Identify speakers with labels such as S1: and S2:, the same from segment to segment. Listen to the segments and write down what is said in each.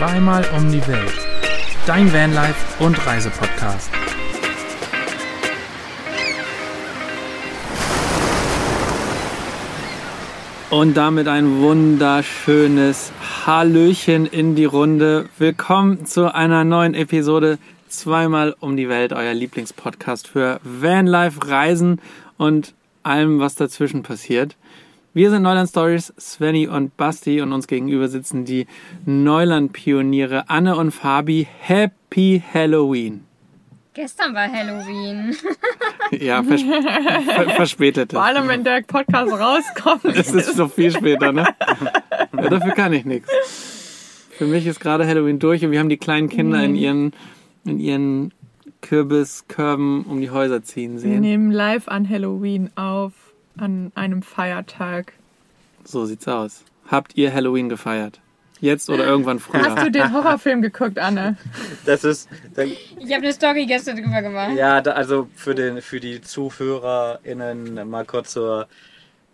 S1: Zweimal um die Welt. Dein Vanlife und Reisepodcast. Und damit ein wunderschönes Hallöchen in die Runde. Willkommen zu einer neuen Episode Zweimal um die Welt, euer Lieblingspodcast für Vanlife, Reisen und allem, was dazwischen passiert. Wir sind Neuland Stories, Svenny und Basti und uns gegenüber sitzen die Neuland-Pioniere Anne und Fabi. Happy Halloween!
S2: Gestern war Halloween.
S1: ja, vers ver verspätet.
S3: Vor allem, wenn der Podcast rauskommt.
S1: Es ist noch viel später, ne? Ja, dafür kann ich nichts. Für mich ist gerade Halloween durch und wir haben die kleinen Kinder mhm. in ihren, in ihren Kürbiskörben um die Häuser ziehen sehen.
S3: Wir nehmen live an Halloween auf an einem Feiertag.
S1: So sieht's aus. Habt ihr Halloween gefeiert? Jetzt oder irgendwann früher?
S3: Hast du den Horrorfilm geguckt, Anne?
S4: Das ist.
S2: Ich habe eine Story gestern drüber gemacht.
S4: Ja, da, also für, den, für die ZuhörerInnen mal kurz zur,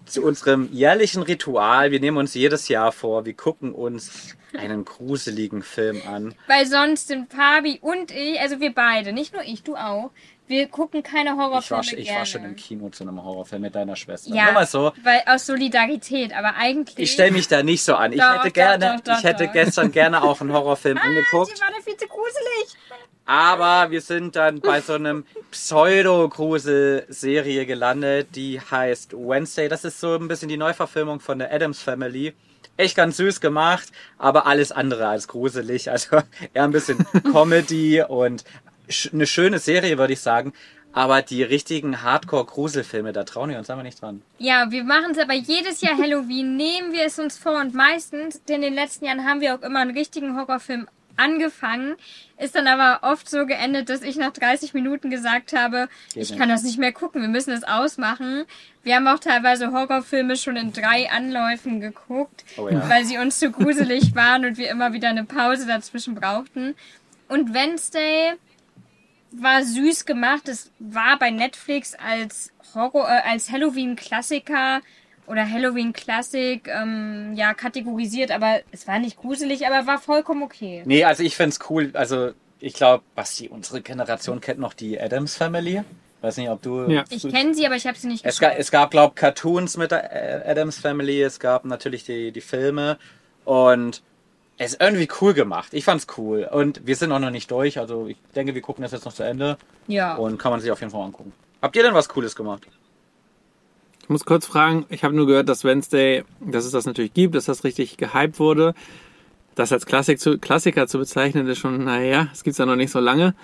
S4: zu unserem jährlichen Ritual. Wir nehmen uns jedes Jahr vor, wir gucken uns einen gruseligen Film an.
S2: Weil sonst sind Fabi und ich, also wir beide, nicht nur ich, du auch, wir gucken keine Horrorfilme
S4: ich war, ich war schon im Kino zu einem Horrorfilm mit deiner Schwester.
S2: Ja,
S4: mal so.
S2: weil aus Solidarität, aber eigentlich...
S4: Ich stelle mich da nicht so an. Ich
S2: Doch,
S4: hätte gerne,
S2: doch, doch,
S4: ich hätte gestern gerne auch einen Horrorfilm
S2: ah,
S4: angeguckt.
S2: die war da viel zu gruselig.
S4: Aber wir sind dann bei so einem Pseudo-Grusel-Serie gelandet, die heißt Wednesday. Das ist so ein bisschen die Neuverfilmung von der Adams Family. Echt ganz süß gemacht, aber alles andere als gruselig. Also eher ein bisschen Comedy und eine schöne Serie, würde ich sagen. Aber die richtigen Hardcore-Gruselfilme, da trauen wir uns aber nicht dran.
S2: Ja, wir machen es aber jedes Jahr Halloween, nehmen wir es uns vor und meistens, denn in den letzten Jahren haben wir auch immer einen richtigen Horrorfilm angefangen, ist dann aber oft so geendet, dass ich nach 30 Minuten gesagt habe,
S4: Geht
S2: ich
S4: nicht.
S2: kann das nicht mehr gucken, wir müssen es ausmachen. Wir haben auch teilweise Horrorfilme schon in drei Anläufen geguckt,
S4: Oh ja.
S2: weil sie uns zu gruselig waren und wir immer wieder eine Pause dazwischen brauchten. Und Wednesday war süß gemacht. Es war bei Netflix als Horror, äh, als Halloween-Klassiker oder Halloween-Klassik ähm, ja kategorisiert, aber es war nicht gruselig, aber war vollkommen okay.
S4: Nee, also ich find's cool. Also ich glaube, Basti, unsere Generation kennt noch die Adams Family. Weiß nicht, ob du.
S1: Ja.
S2: Ich kenne sie, aber ich habe sie nicht
S4: Es
S2: geschaut.
S4: gab, es gab glaube Cartoons mit der Adams Family. Es gab natürlich die, die Filme. Und es ist irgendwie cool gemacht. Ich fand's cool. Und wir sind auch noch nicht durch. Also ich denke, wir gucken das jetzt noch zu Ende.
S2: ja.
S4: Und kann man sich auf jeden Fall angucken. Habt ihr denn was Cooles gemacht?
S1: Ich muss kurz fragen, ich habe nur gehört, dass Wednesday, dass es das natürlich gibt, dass das richtig gehypt wurde. Das als Klassik zu, Klassiker zu bezeichnen, ist schon, naja, es gibt's ja noch nicht so lange.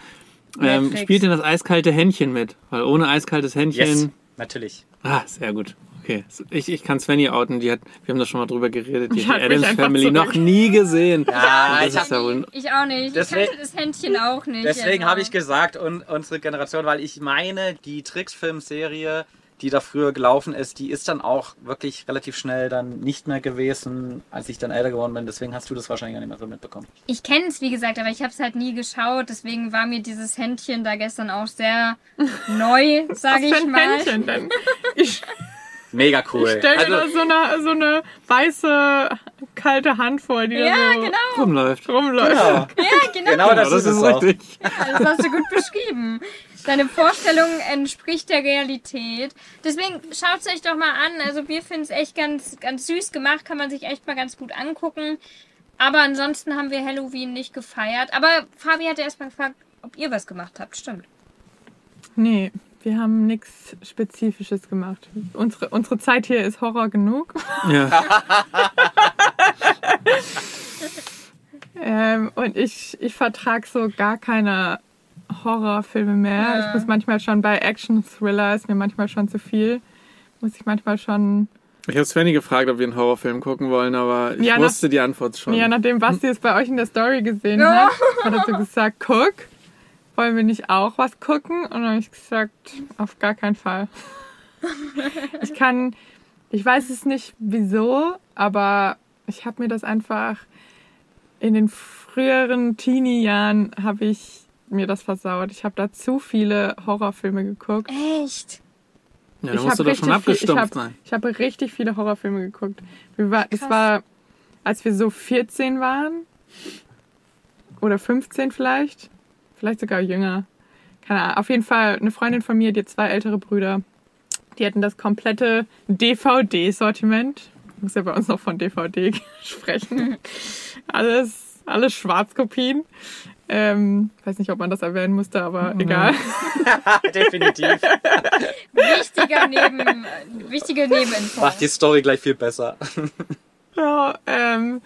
S1: Ähm, spielt denn das eiskalte Händchen mit? Weil ohne eiskaltes Händchen.
S4: Yes, natürlich.
S1: Ah, sehr gut. Okay. Ich, ich kann Svenny outen, die hat, wir haben da schon mal drüber geredet, die
S3: Ich
S1: hat die Adams Family
S3: zurück.
S1: noch nie gesehen.
S4: Ja, ich hab-
S1: ja
S2: Ich auch nicht.
S4: Deswegen-
S2: ich kannte das Händchen auch nicht.
S4: Deswegen
S2: also.
S4: habe ich gesagt, und unsere Generation, weil ich meine, die Trickfilmserie, die da früher gelaufen ist, die ist dann auch wirklich relativ schnell dann nicht mehr gewesen, als ich dann älter geworden bin. Deswegen hast du das wahrscheinlich gar nicht mehr so mitbekommen.
S2: Ich kenne es, wie gesagt, aber ich habe es halt nie geschaut. Deswegen war mir dieses Händchen da gestern auch sehr neu, sage
S3: Was
S2: ich
S3: für ein
S2: mal.
S3: Händchen denn? Ich
S4: Mega cool.
S3: stell mir
S4: Also,
S3: da so eine, so eine weiße, kalte Hand vor, die
S2: Ja,
S3: da so
S2: genau.
S1: rumläuft.
S3: rumläuft.
S4: genau,
S2: Ja, genau.
S4: genau das, ist es auch.
S1: richtig.
S2: Das hast du gut beschrieben. Deine Vorstellung entspricht der Realität. Deswegen schaut es euch doch mal an. Also wir finden es echt ganz, ganz süß gemacht, kann man sich echt mal ganz gut angucken. Aber ansonsten haben wir Halloween nicht gefeiert. Aber Fabi hatte erstmal gefragt, ob ihr was gemacht habt. Stimmt.
S3: Nee, wir haben nichts Spezifisches gemacht. Unsere, unsere Zeit hier ist Horror genug.
S1: Ja.
S3: Ähm, und ich, ich vertrag so gar keine Horrorfilme mehr.
S2: Ja.
S3: Ich muss manchmal schon bei Action-Thriller, ist mir manchmal schon zu viel. Muss ich manchmal schon.
S1: Ich habe Svenny gefragt, ob wir einen Horrorfilm gucken wollen, aber ich
S3: Ja, nach-
S1: wusste die Antwort schon.
S3: Ja, nachdem Basti es bei euch in der Story gesehen
S2: Ja.
S3: hat, hat er so gesagt, guck, wollen wir nicht auch was gucken? Und dann habe ich gesagt, auf gar keinen Fall. Ich kann, ich weiß es nicht wieso, aber ich habe mir das einfach in den früheren Teenie-Jahren habe ich mir das versaut. Ich habe da zu viele Horrorfilme geguckt.
S2: Echt?
S1: ja, da
S3: ich
S1: musst du
S3: habe
S1: doch schon abgestumpft
S3: hab,
S1: sein.
S3: ich habe richtig viele Horrorfilme geguckt. Wir war,
S2: Krass.
S3: war, als wir so 14 waren. oder 15 vielleicht. Vielleicht sogar jünger. Keine Ahnung. Auf jeden Fall eine Freundin von mir, die hat zwei ältere Brüder. Die hatten das komplette DVD-Sortiment. Ich muss ja bei uns noch von DVD sprechen. alles, alles Schwarzkopien. Ähm, weiß nicht, ob man das erwähnen musste, aber egal.
S4: Definitiv.
S2: Wichtiger Neben, wichtige Nebeninfo.
S4: Macht die Story gleich viel besser.
S3: Ja, ähm,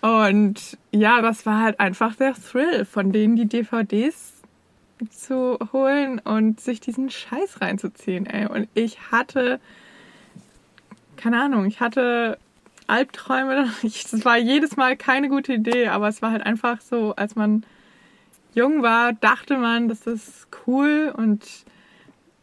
S3: und ja, das war halt einfach der Thrill, von denen die DVDs zu holen und sich diesen Scheiß reinzuziehen, ey. Und ich hatte, keine Ahnung, ich hatte Albträume. Das war jedes Mal keine gute Idee, aber es war halt einfach so, als man jung war, dachte man, das ist cool und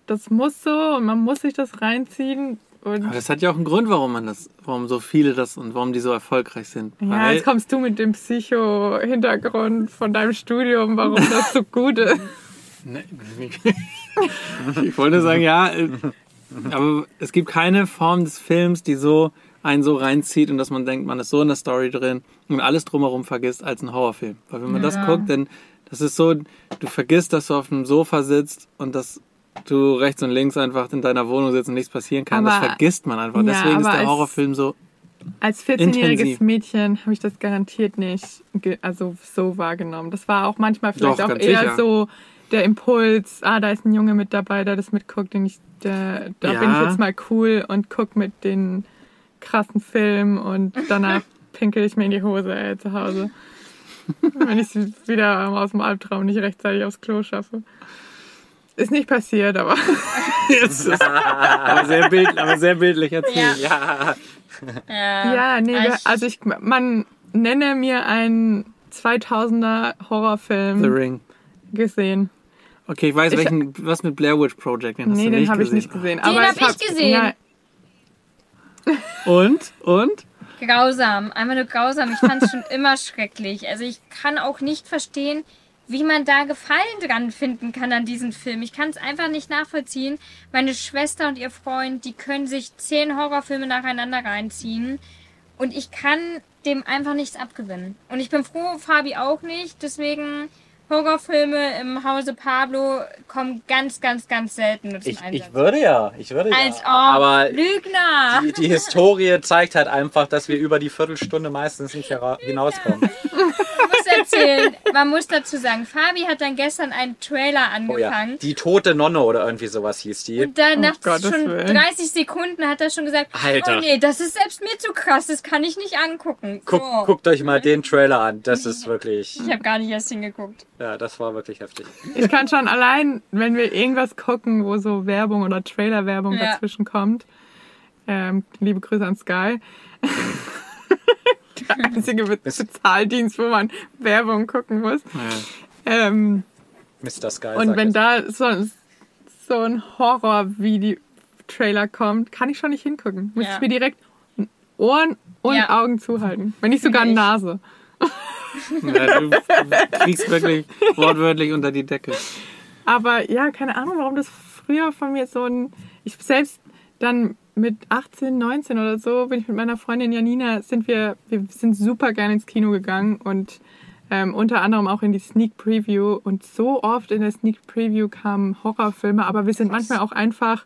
S3: das muss so und man muss sich das reinziehen. Und
S1: Aber das hat ja auch einen Grund, warum man das, warum so viele das und warum die so erfolgreich sind.
S3: ja, jetzt kommst du mit dem Psycho-Hintergrund von deinem Studium, warum das so gut ist.
S1: Nee, ich wollte sagen, ja, äh, aber es gibt keine Form des Films, die so einen so reinzieht und dass man denkt, man ist so in der Story drin und alles drumherum vergisst als ein Horrorfilm. Weil wenn man das
S2: Ja.
S1: guckt, dann das ist so, du vergisst, dass du auf einem Sofa sitzt und dass du rechts und links einfach in deiner Wohnung sitzt und nichts passieren kann. das
S3: Aber-
S1: vergisst man einfach.
S3: Ja,
S1: Deswegen ist der
S3: als-
S1: Horrorfilm so.
S3: Als 14-jähriges
S1: Intensiv.
S3: Mädchen habe ich das garantiert nicht also so wahrgenommen. Das war auch manchmal vielleicht
S1: Doch,
S3: auch eher
S1: sicher.
S3: so der Impuls, ah, da ist ein Junge mit dabei, der das mitguckt, den ich, der, da
S1: Ja.
S3: bin ich jetzt mal cool und guck mit den krassen Film und danach pinkel ich mir in die Hose ey, zu Hause. Wenn ich es wieder aus dem Albtraum nicht rechtzeitig aufs Klo schaffe. Ist nicht passiert, aber
S1: Jetzt ist, aber, sehr bild, aber sehr bildlich erzählt.
S4: Ja.
S2: Ja,
S3: Ja, nee,
S2: ich-
S3: also ich, man nenne mir einen 2000er Horrorfilm
S1: The Ring.
S3: gesehen.
S1: Okay, ich weiß,
S3: Ich-
S1: welchen, was mit Blair Witch Project, den hast
S3: nee,
S1: du
S3: den
S1: nicht
S3: habe ich nicht gesehen.
S2: Den
S3: aber
S2: hab ich gesehen.
S3: Ja,
S1: Und? Und?
S2: Grausam, einfach nur grausam. Ich fand es schon immer schrecklich. Also ich kann auch nicht verstehen, wie man da Gefallen dran finden kann an diesem Film. Ich kann es einfach nicht nachvollziehen. Meine Schwester und ihr Freund, die können sich zehn Horrorfilme nacheinander reinziehen und ich kann dem einfach nichts abgewinnen. Und ich bin froh, Fabi auch nicht. Deswegen Horrorfilme im Hause Pablo kommen ganz, ganz, ganz selten zum
S4: Ich,
S2: Einsatz.
S4: ich würde ja, ich würde
S2: Als
S4: ja.
S2: ob.
S4: Aber
S2: Lügner!
S4: die, die Historie zeigt halt einfach, dass wir über die Viertelstunde meistens nicht hinauskommen.
S2: Erzählen, man muss dazu sagen, Fabi hat dann gestern einen Trailer
S4: Oh ja.
S2: angefangen.
S4: Die tote Nonne oder irgendwie sowas hieß die.
S2: Und dann nach
S3: Gottes
S2: schon
S3: Willen.
S2: 30 Sekunden hat er schon gesagt,
S4: Alter.
S2: oh nee, das ist selbst mir zu krass, das kann ich nicht angucken.
S4: Guck,
S2: so.
S4: Guckt euch mal den Trailer an. Das ist wirklich,
S2: Ich habe gar nicht erst hingeguckt.
S4: ja, das war wirklich heftig.
S3: ich kann schon allein, wenn wir irgendwas gucken, wo so Werbung oder Trailer-Werbung
S2: Ja.
S3: dazwischen kommt. Ähm, liebe Grüße an Sky. Der einzige Be Bezahldienst, wo man Werbung gucken muss.
S1: Ja.
S3: Ähm,
S4: Mr. Sky.
S3: Und wenn da so, so ein Horror-Video-Trailer kommt, kann ich schon nicht hingucken. Muss
S2: Ja.
S3: ich mir direkt Ohren und
S2: Ja.
S3: Augen zuhalten. Wenn nicht sogar
S2: Ich.
S3: Nase.
S1: Ja, du kriegst wirklich wortwörtlich unter die Decke.
S3: Aber ja, keine Ahnung, warum das früher von mir so ein. Ich selbst dann mit 18, 19 oder so bin ich mit meiner Freundin Janina, sind wir, wir sind super gerne ins Kino gegangen und ähm, unter anderem auch in die Sneak Preview. Und so oft in der Sneak Preview kamen Horrorfilme, aber wir sind manchmal auch einfach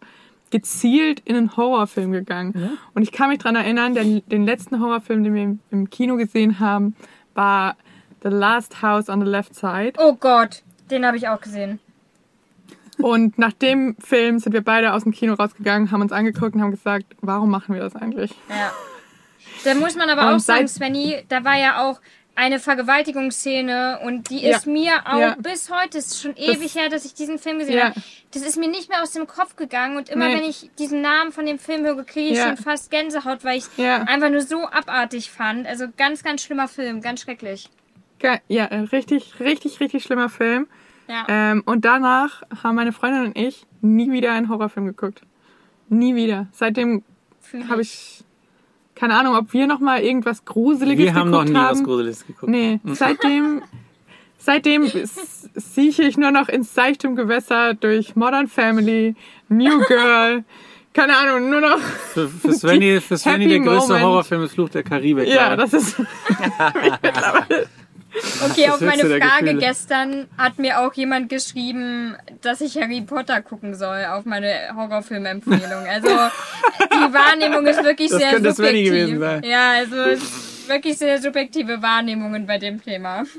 S3: gezielt in einen Horrorfilm gegangen. Und ich kann mich daran erinnern, den, den letzten Horrorfilm, den wir im, im Kino gesehen haben, war The Last House on the Left Side.
S2: Oh Gott, den habe ich auch gesehen.
S3: Und nach dem Film sind wir beide aus dem Kino rausgegangen, haben uns angeguckt und haben gesagt, warum machen wir das eigentlich?
S2: Ja. Da muss man aber
S3: Und
S2: auch sagen, Svenny, da war ja auch eine Vergewaltigungsszene und die
S3: Ja.
S2: ist mir auch
S3: Ja.
S2: bis heute, es ist schon ewig her, dass ich diesen Film gesehen
S3: Ja.
S2: habe. Das ist mir nicht mehr aus dem Kopf gegangen und immer
S3: Nee.
S2: wenn ich diesen Namen von dem Film höre, kriege ich
S3: Ja.
S2: schon fast Gänsehaut, weil ich
S3: Ja.
S2: einfach nur so abartig fand. Also ganz, ganz schlimmer Film, ganz schrecklich.
S3: Ja, richtig, richtig, richtig schlimmer Film.
S2: Ja.
S3: Ähm, und danach haben meine Freundin und ich nie wieder einen Horrorfilm geguckt. Nie wieder. Seitdem habe ich keine Ahnung, ob wir noch mal irgendwas Gruseliges
S1: Wir haben noch
S3: geguckt
S1: nie
S3: haben.
S1: was Gruseliges geguckt.
S3: Nee, seitdem, seitdem s- sieche ich nur noch ins seichtem Gewässer durch Modern Family, New Girl, keine Ahnung, nur noch,
S1: Für, für Svenny, für Svenny der größte
S3: Moment.
S1: Horrorfilm ist Fluch der Karibik.
S3: ja, das ist mittlerweile
S2: Okay,
S1: Das
S2: auf meine Frage
S1: Gefühle.
S2: gestern hat mir auch jemand geschrieben, dass ich Harry Potter gucken soll auf meine Horrorfilmempfehlung. Also die Wahrnehmung ist wirklich
S1: Das
S2: sehr
S1: könnte
S2: subjektiv.
S1: gewesen sein.
S2: Ja, also es ist wirklich sehr subjektive Wahrnehmungen bei dem Thema.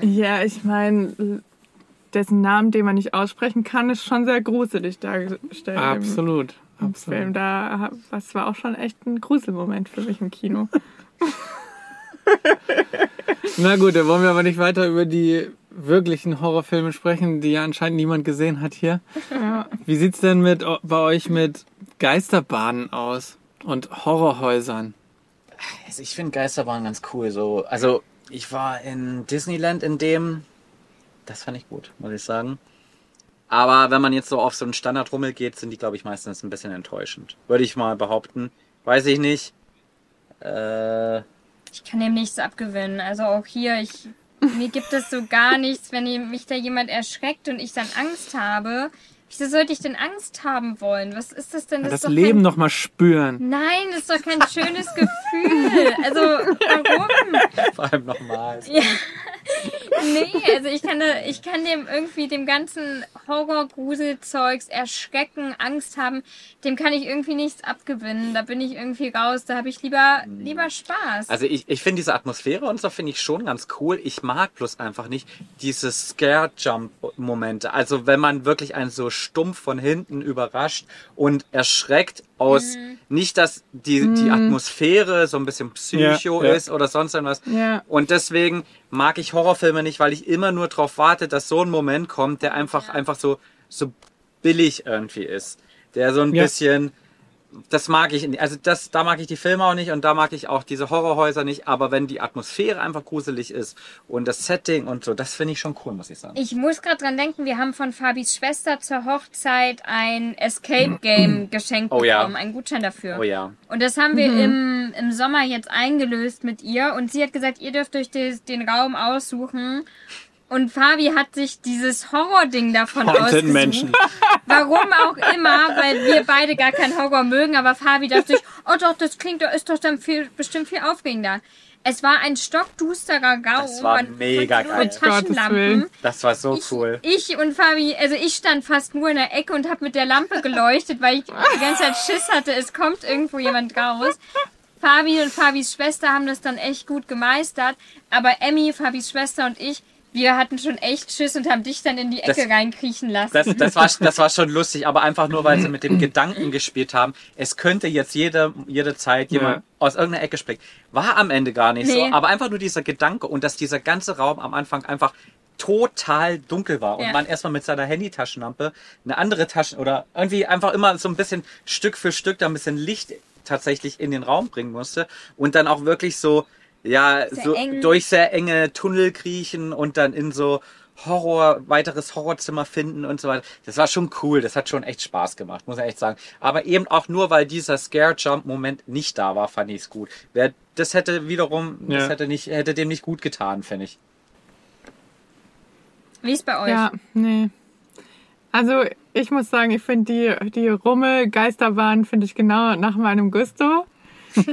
S3: Ja, ich meine, dessen Namen, den man nicht aussprechen kann, ist schon sehr gruselig dargestellt. im-
S1: Absolut.
S3: Im
S1: Absolut.
S3: Film. Da, das war auch schon echt ein Gruselmoment für mich im Kino.
S1: Na gut, dann wollen wir aber nicht weiter über die wirklichen Horrorfilme sprechen, die ja anscheinend niemand gesehen hat hier.
S3: Ja.
S1: Wie sieht's denn mit bei euch mit Geisterbahnen aus und Horrorhäusern?
S4: Also ich finde Geisterbahn ganz cool. So, also ich war in Disneyland in dem, das fand ich gut, muss ich sagen. Aber wenn man jetzt so auf so einen Standardrummel geht, sind die, glaube ich, meistens ein bisschen enttäuschend. Würde ich mal behaupten. Weiß ich nicht. Äh,
S2: Ich kann dem nichts abgewinnen. Also auch hier, ich, mir gibt es so gar nichts, wenn mich da jemand erschreckt und ich dann Angst habe. Wieso sollte ich denn Angst haben wollen? Was ist das denn?
S1: Das,
S2: ist doch
S1: Leben
S2: kein,
S1: noch mal spüren.
S2: Nein, das ist doch kein schönes Gefühl. Also, warum?
S4: vor allem nochmal.
S2: Nee, also ich kann, da, ich kann dem irgendwie dem ganzen Horror-Grusel-Zeugs erschrecken, Angst haben, dem kann ich irgendwie nichts abgewinnen. Da bin ich irgendwie raus. Da habe ich lieber, lieber Spaß.
S4: Also ich, ich finde diese Atmosphäre und so finde ich schon ganz cool. Ich mag bloß einfach nicht diese Scare-Jump-Momente. Also wenn man wirklich einen so stumpf von hinten überrascht und erschreckt aus, nicht dass die, die Atmosphäre so ein bisschen Psycho
S1: Ja, ja.
S4: ist oder sonst irgendwas.
S3: Ja.
S4: Und deswegen mag ich Horrorfilme nicht, weil ich immer nur darauf warte, dass so ein Moment kommt, der einfach, einfach so, so billig irgendwie ist. Der so ein
S1: Ja.
S4: bisschen, das mag ich, nicht. also das, da mag ich die Filme auch nicht und da mag ich auch diese Horrorhäuser nicht, aber wenn die Atmosphäre einfach gruselig ist und das Setting und so, das finde ich schon cool, muss ich sagen.
S2: Ich muss gerade dran denken, wir haben von Fabis Schwester zur Hochzeit ein Escape Game geschenkt
S4: Oh ja.
S2: bekommen, einen Gutschein dafür.
S4: Oh ja.
S2: Und das haben wir im, im Sommer jetzt eingelöst mit ihr und sie hat gesagt, ihr dürft euch des, den Raum aussuchen. Und Fabi hat sich dieses Horror-Ding davon
S1: Haunted
S2: ausgesucht.
S1: Menschen.
S2: Warum auch immer, weil wir beide gar keinen Horror mögen, aber Fabi dachte sich, oh doch, das klingt, doch ist doch dann viel, bestimmt viel aufregender. Es war ein stockdusterer Raum
S4: Das war mega geil.
S2: mit Taschenlampen.
S4: Das war so cool.
S2: Ich, ich und Fabi, also ich stand fast nur in der Ecke und habe mit der Lampe geleuchtet, weil ich die ganze Zeit Schiss hatte, es kommt irgendwo jemand raus. Fabi und Fabis Schwester haben das dann echt gut gemeistert, aber Emmy, Fabis Schwester und ich, wir hatten schon echt Schiss und haben dich dann in die Ecke
S4: Das-
S2: reinkriechen lassen.
S4: Das, das, war, das war schon lustig, aber einfach nur, weil sie mit dem Gedanken gespielt haben, es könnte jetzt jede, jede Zeit jemand
S1: Ja.
S4: aus irgendeiner Ecke springen. War am Ende gar nicht
S2: Nee.
S4: so, aber einfach nur dieser Gedanke und dass dieser ganze Raum am Anfang einfach total dunkel war und
S2: Ja.
S4: man erstmal mit seiner Handytaschenlampe eine andere Taschen oder irgendwie einfach immer so ein bisschen Stück für Stück da ein bisschen Licht tatsächlich in den Raum bringen musste und dann auch wirklich so ja
S2: Sehr
S4: so
S2: eng.
S4: durch sehr enge Tunnel kriechen und dann in so Horror, weiteres Horrorzimmer finden und so weiter. Das war schon cool. Das hat schon echt Spaß gemacht, muss ich echt sagen. Aber eben auch nur, weil dieser Scare-Jump-Moment nicht da war, fand ich es gut. Wer, das hätte wiederum, das
S1: Ja.
S4: hätte nicht, hätte dem nicht gut getan, finde ich.
S2: Wie ist bei euch?
S3: Ja, nee. Also ich muss sagen, ich finde die, die Rummel-Geisterbahn finde ich genau nach meinem Gusto.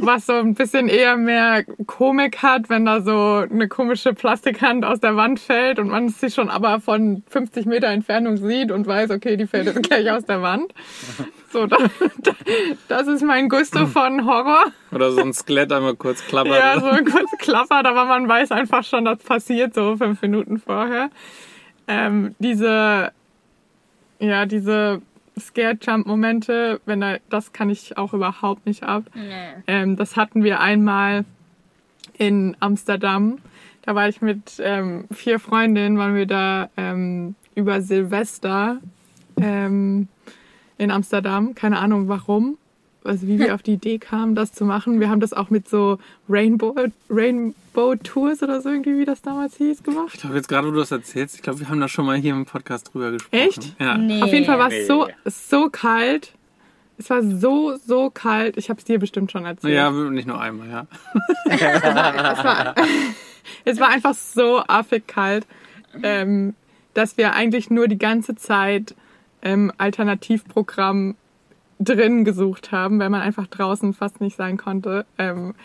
S3: Was so ein bisschen eher mehr Komik hat, wenn da so eine komische Plastikhand aus der Wand fällt und man sie schon aber von 50 Meter Entfernung sieht und weiß, okay, die fällt jetzt gleich aus der Wand. So, da, da, das ist mein Gusto von Horror.
S1: Oder so ein Skelett einmal kurz klappert.
S3: Ja, so ein kurz klappert, aber man weiß einfach schon, das passiert so fünf Minuten vorher. Ähm, diese, ja, diese Scare-Jump-Momente, wenn er, das kann ich auch überhaupt nicht ab.
S2: Nee.
S3: Ähm, das hatten wir einmal in Amsterdam. Da war ich mit ähm, vier Freundinnen, waren wir da ähm, über Silvester ähm, in Amsterdam. Keine Ahnung warum. Also wie wir auf die Idee kamen, das zu machen. Wir haben das auch mit so Rainbow, Rainbow Tours oder so irgendwie, wie das damals hieß, gemacht.
S1: Ich glaube, jetzt gerade, wo du das erzählst, ich glaube, wir haben da schon mal hier im Podcast drüber gesprochen.
S3: Echt?
S1: Ja.
S2: Nee.
S3: Auf jeden Fall war es so, so kalt. Es war so, so kalt. Ich habe es dir bestimmt schon erzählt.
S1: Ja, nicht nur einmal, ja.
S3: es, war, es war einfach so affig kalt, ähm, dass wir eigentlich nur die ganze Zeit ähm, Alternativprogramm drin gesucht haben, weil man einfach draußen fast nicht sein konnte. Ähm,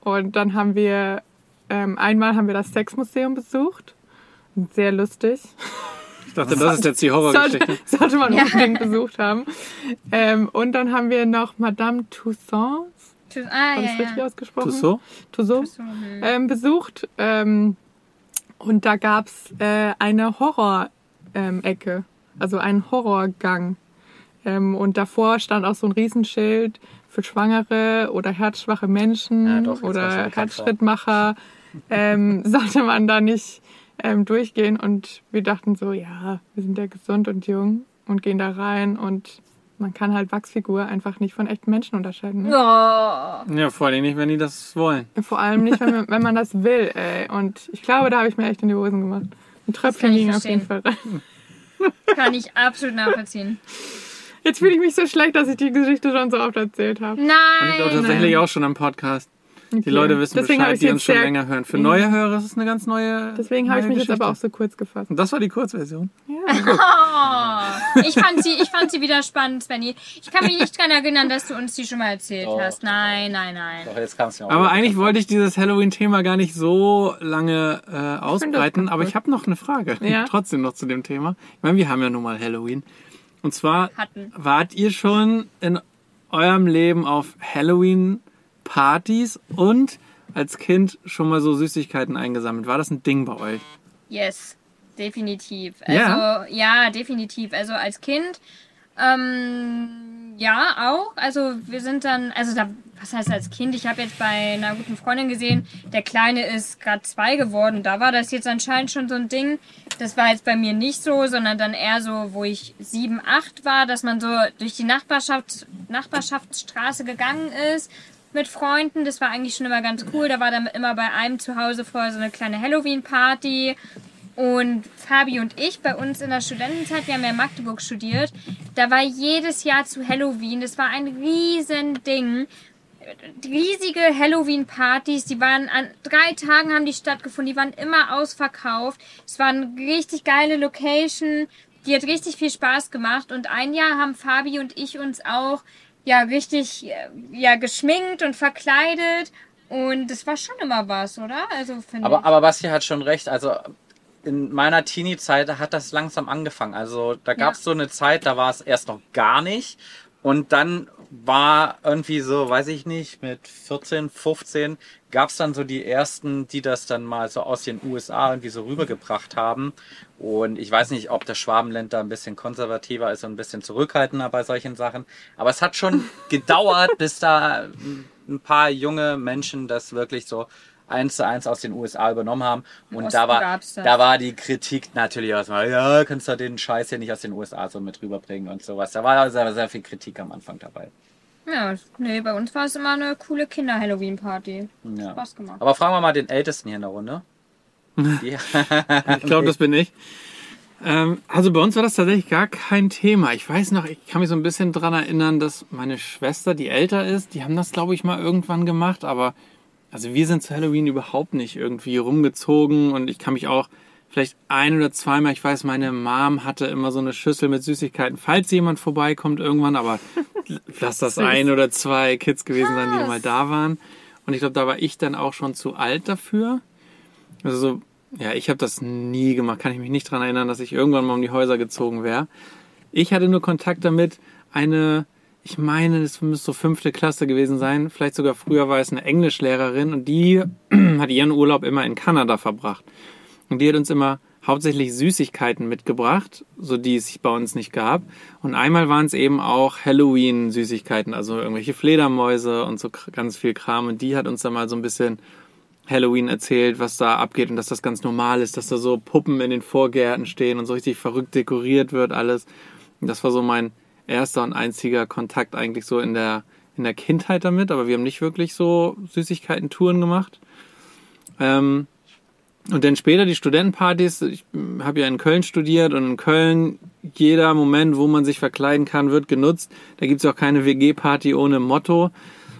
S3: und dann haben wir ähm, einmal haben wir das Sexmuseum besucht. Sehr lustig.
S1: Ich dachte, das ist jetzt die
S3: Sollte,
S1: Horrorgeschichte.
S3: sollte man
S2: Ja.
S3: unbedingt besucht haben. Ähm, und dann haben wir noch Madame Toussaint.
S2: Ah,
S3: habe
S2: ja,
S3: ich richtig
S2: ja.
S3: ausgesprochen? Toussaint.
S2: So, hm.
S3: ähm, besucht. Ähm, und da gab's äh, eine Horror-Ecke, also einen Horrorgang. Ähm, und davor stand auch so ein Riesenschild für Schwangere oder herzschwache Menschen
S4: Ja, doch,
S3: oder. Herzschrittmacher. Ähm, sollte man da nicht ähm, durchgehen. Und wir dachten so, ja, wir sind ja gesund und jung und gehen da rein und man kann halt Wachsfigur einfach nicht von echten Menschen unterscheiden. Ne?
S2: Oh.
S1: Ja, vor allem nicht, wenn die das wollen.
S3: Vor allem nicht, wenn man, wenn man das will, ey. Und ich glaube, da habe ich mir echt in die Hosen gemacht. Ein Tröpfchen
S2: kann ich
S3: ging auf jeden Fall rein.
S2: Kann ich absolut nachvollziehen.
S3: Jetzt fühle ich mich so schlecht, dass ich die Geschichte schon so oft erzählt habe.
S1: Und ich glaube
S2: Nein.
S1: tatsächlich auch schon am Podcast. Die Leute wissen
S3: Deswegen
S1: Bescheid,
S3: ich
S1: die uns schon länger hören. Für neue Hörer ist es eine ganz neue.
S3: Deswegen habe ich mich jetzt aber auch
S1: Geschichte.
S3: so kurz gefasst.
S1: Und das war die Kurzversion.
S2: Oh, ich fand sie, ich fand sie wieder spannend, Svenny. Ich kann mich nicht dran erinnern, dass du uns die schon mal erzählt
S4: Doch.
S2: hast. Nein, nein, nein.
S4: Doch, jetzt kam es mir auch.
S1: Aber eigentlich wollte ich dieses Halloween-Thema gar nicht so lange äh, ausbreiten.
S3: ganz
S1: Aber ich habe noch eine Frage.
S3: Ja.
S1: Trotzdem noch zu dem Thema. Ich meine, wir haben ja nun mal Halloween. Und zwar
S2: Hatten.
S1: wart ihr schon in eurem Leben auf Halloween-Partys und als Kind schon mal so Süßigkeiten eingesammelt? War das ein Ding bei euch?
S2: Yes, definitiv. Also,
S1: Ja?
S2: ja, definitiv. Also als Kind, ähm, ja, auch. Also wir sind dann, also da, was heißt als Kind? Ich habe jetzt bei einer guten Freundin gesehen, der Kleine ist gerade zwei geworden. Da war das jetzt anscheinend schon so ein Ding. Das war jetzt bei mir nicht so, sondern dann eher so, wo ich sieben, acht war, dass man so durch die Nachbarschaft, Nachbarschaftsstraße gegangen ist mit Freunden. Das war eigentlich schon immer ganz cool. Da war dann immer bei einem zu Hause vorher so eine kleine Halloween-Party. Und Fabi und ich bei uns in der Studentenzeit, wir haben ja in Magdeburg studiert, da war jedes Jahr zu Halloween, das war ein riesen Ding. Riesige Halloween-Partys, die waren an drei Tagen haben die stattgefunden, die waren immer ausverkauft. Es war eine richtig geile Location, die hat richtig viel Spaß gemacht. Und ein Jahr haben Fabi und ich uns auch ja richtig äh, ja geschminkt und verkleidet. Und das war schon immer was, oder? Also finde
S4: Aber,
S2: ich.
S4: aber Basti hat schon recht. Also in meiner Teenie-Zeit hat das langsam angefangen. Also da gab es
S2: Ja.
S4: so eine Zeit, da war es erst noch gar nicht. Und dann war irgendwie so, weiß ich nicht, mit 14, 15 gab es dann so die ersten, die das dann mal so aus den USA irgendwie so rübergebracht haben. Und ich weiß nicht, ob das Schwabenland da ein bisschen konservativer ist und ein bisschen zurückhaltender bei solchen Sachen. Aber es hat schon gedauert, bis da ein paar junge Menschen das wirklich so eins zu eins aus den USA übernommen haben. Und da war, da war die Kritik natürlich erstmal, ja, kannst du den Scheiß hier nicht aus den USA so mit rüberbringen und sowas. Da war sehr, sehr viel Kritik am Anfang dabei.
S2: Ja, nee, bei uns war es immer eine coole Kinder-Halloween-Party.
S4: Ja.
S2: Spaß gemacht.
S4: Aber fragen wir mal den Ältesten hier in der Runde.
S1: Ich glaube, das bin ich. Ähm, also bei uns war das tatsächlich gar kein Thema. Ich weiß noch, ich kann mich so ein bisschen dran erinnern, dass meine Schwester, die älter ist, die haben das, glaube ich, mal irgendwann gemacht, aber also wir sind zu Halloween überhaupt nicht irgendwie rumgezogen und ich kann mich auch vielleicht ein oder zweimal, ich weiß, meine Mom hatte immer so eine Schüssel mit Süßigkeiten, falls jemand vorbeikommt irgendwann, aber lass das ein oder zwei Kids gewesen sein, die mal da waren. Und ich glaube, da war ich dann auch schon zu alt dafür. Also so, ja, ich habe das nie gemacht, kann ich mich nicht dran erinnern, dass ich irgendwann mal um die Häuser gezogen wäre. Ich hatte nur Kontakt damit, eine, ich meine, das müsste so fünfte Klasse gewesen sein, vielleicht sogar früher war es eine Englischlehrerin und die hat ihren Urlaub immer in Kanada verbracht. Und die hat uns immer hauptsächlich Süßigkeiten mitgebracht, so die es bei uns nicht gab. Und einmal waren es eben auch Halloween-Süßigkeiten, also irgendwelche Fledermäuse und so ganz viel Kram. Und die hat uns dann mal so ein bisschen Halloween erzählt, was da abgeht und dass das ganz normal ist, dass da so Puppen in den Vorgärten stehen und so richtig verrückt dekoriert wird alles. Und das war so mein erster und einziger Kontakt eigentlich so in der in der Kindheit damit, aber wir haben nicht wirklich so Süßigkeiten-Touren gemacht. Ähm, und dann später die Studentenpartys. Ich habe ja in Köln studiert und in Köln jeder Moment, wo man sich verkleiden kann, wird genutzt. Da gibt's auch keine WG-Party ohne Motto.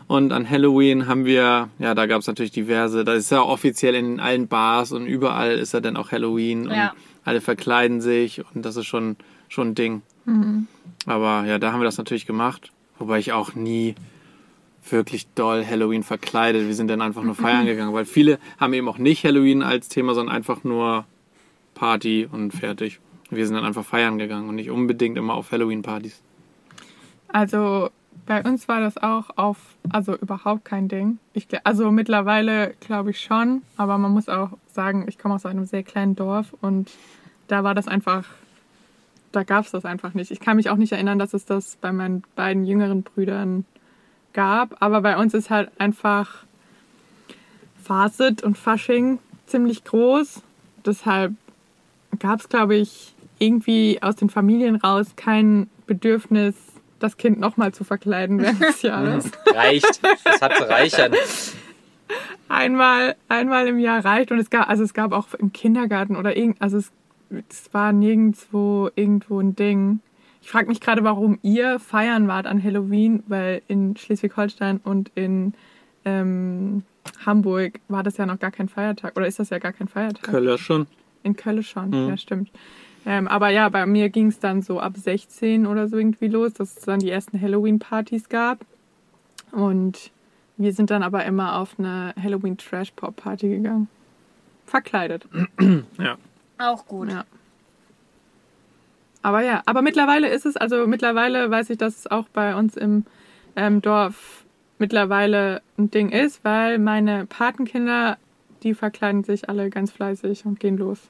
S1: Und an Halloween haben wir, ja, da gab's natürlich diverse, da ist ja offiziell in allen Bars und überall ist ja dann auch Halloween und
S2: Ja.
S1: alle verkleiden sich und das ist schon, schon ein Ding. Aber ja, da haben wir das natürlich gemacht. Wobei ich auch nie wirklich doll Halloween verkleidet. Wir sind dann einfach nur feiern gegangen, weil viele haben eben auch nicht Halloween als Thema, sondern einfach nur Party und fertig. Wir sind dann einfach feiern gegangen und nicht unbedingt immer auf Halloween-Partys.
S3: Also bei uns war das auch auf, also überhaupt kein Ding. Ich, also mittlerweile glaube ich schon, aber man muss auch sagen, ich komme aus einem sehr kleinen Dorf und da war das einfach, da gab es das einfach nicht. Ich kann mich auch nicht erinnern, dass es das bei meinen beiden jüngeren Brüdern gab, aber bei uns ist halt einfach Faset und Fasching ziemlich groß. Deshalb gab es, glaube ich, irgendwie aus den Familien raus kein Bedürfnis, das Kind nochmal zu verkleiden während des Jahres.
S4: Reicht. Das hat zu reichern.
S3: einmal, einmal im Jahr reicht und es gab, also es gab auch im Kindergarten oder irgend, also es, es war nirgendwo irgendwo ein Ding. Ich frage mich gerade, warum ihr feiern wart an Halloween, weil in Schleswig-Holstein und in ähm, Hamburg war das ja noch gar kein Feiertag oder ist das ja gar kein Feiertag?
S1: Köller schon.
S3: In Köln schon,
S1: Mhm.
S3: ja, stimmt. Ähm, aber ja, bei mir ging es dann so ab 16 oder so irgendwie los, dass es dann die ersten Halloween-Partys gab. Und wir sind dann aber immer auf eine Halloween-Trash-Pop-Party gegangen. Verkleidet.
S1: Ja.
S2: Auch gut.
S3: Ja. Aber ja, aber mittlerweile ist es, also mittlerweile weiß ich, dass es auch bei uns im ähm, Dorf mittlerweile ein Ding ist, weil meine Patenkinder, die verkleiden sich alle ganz fleißig und gehen los.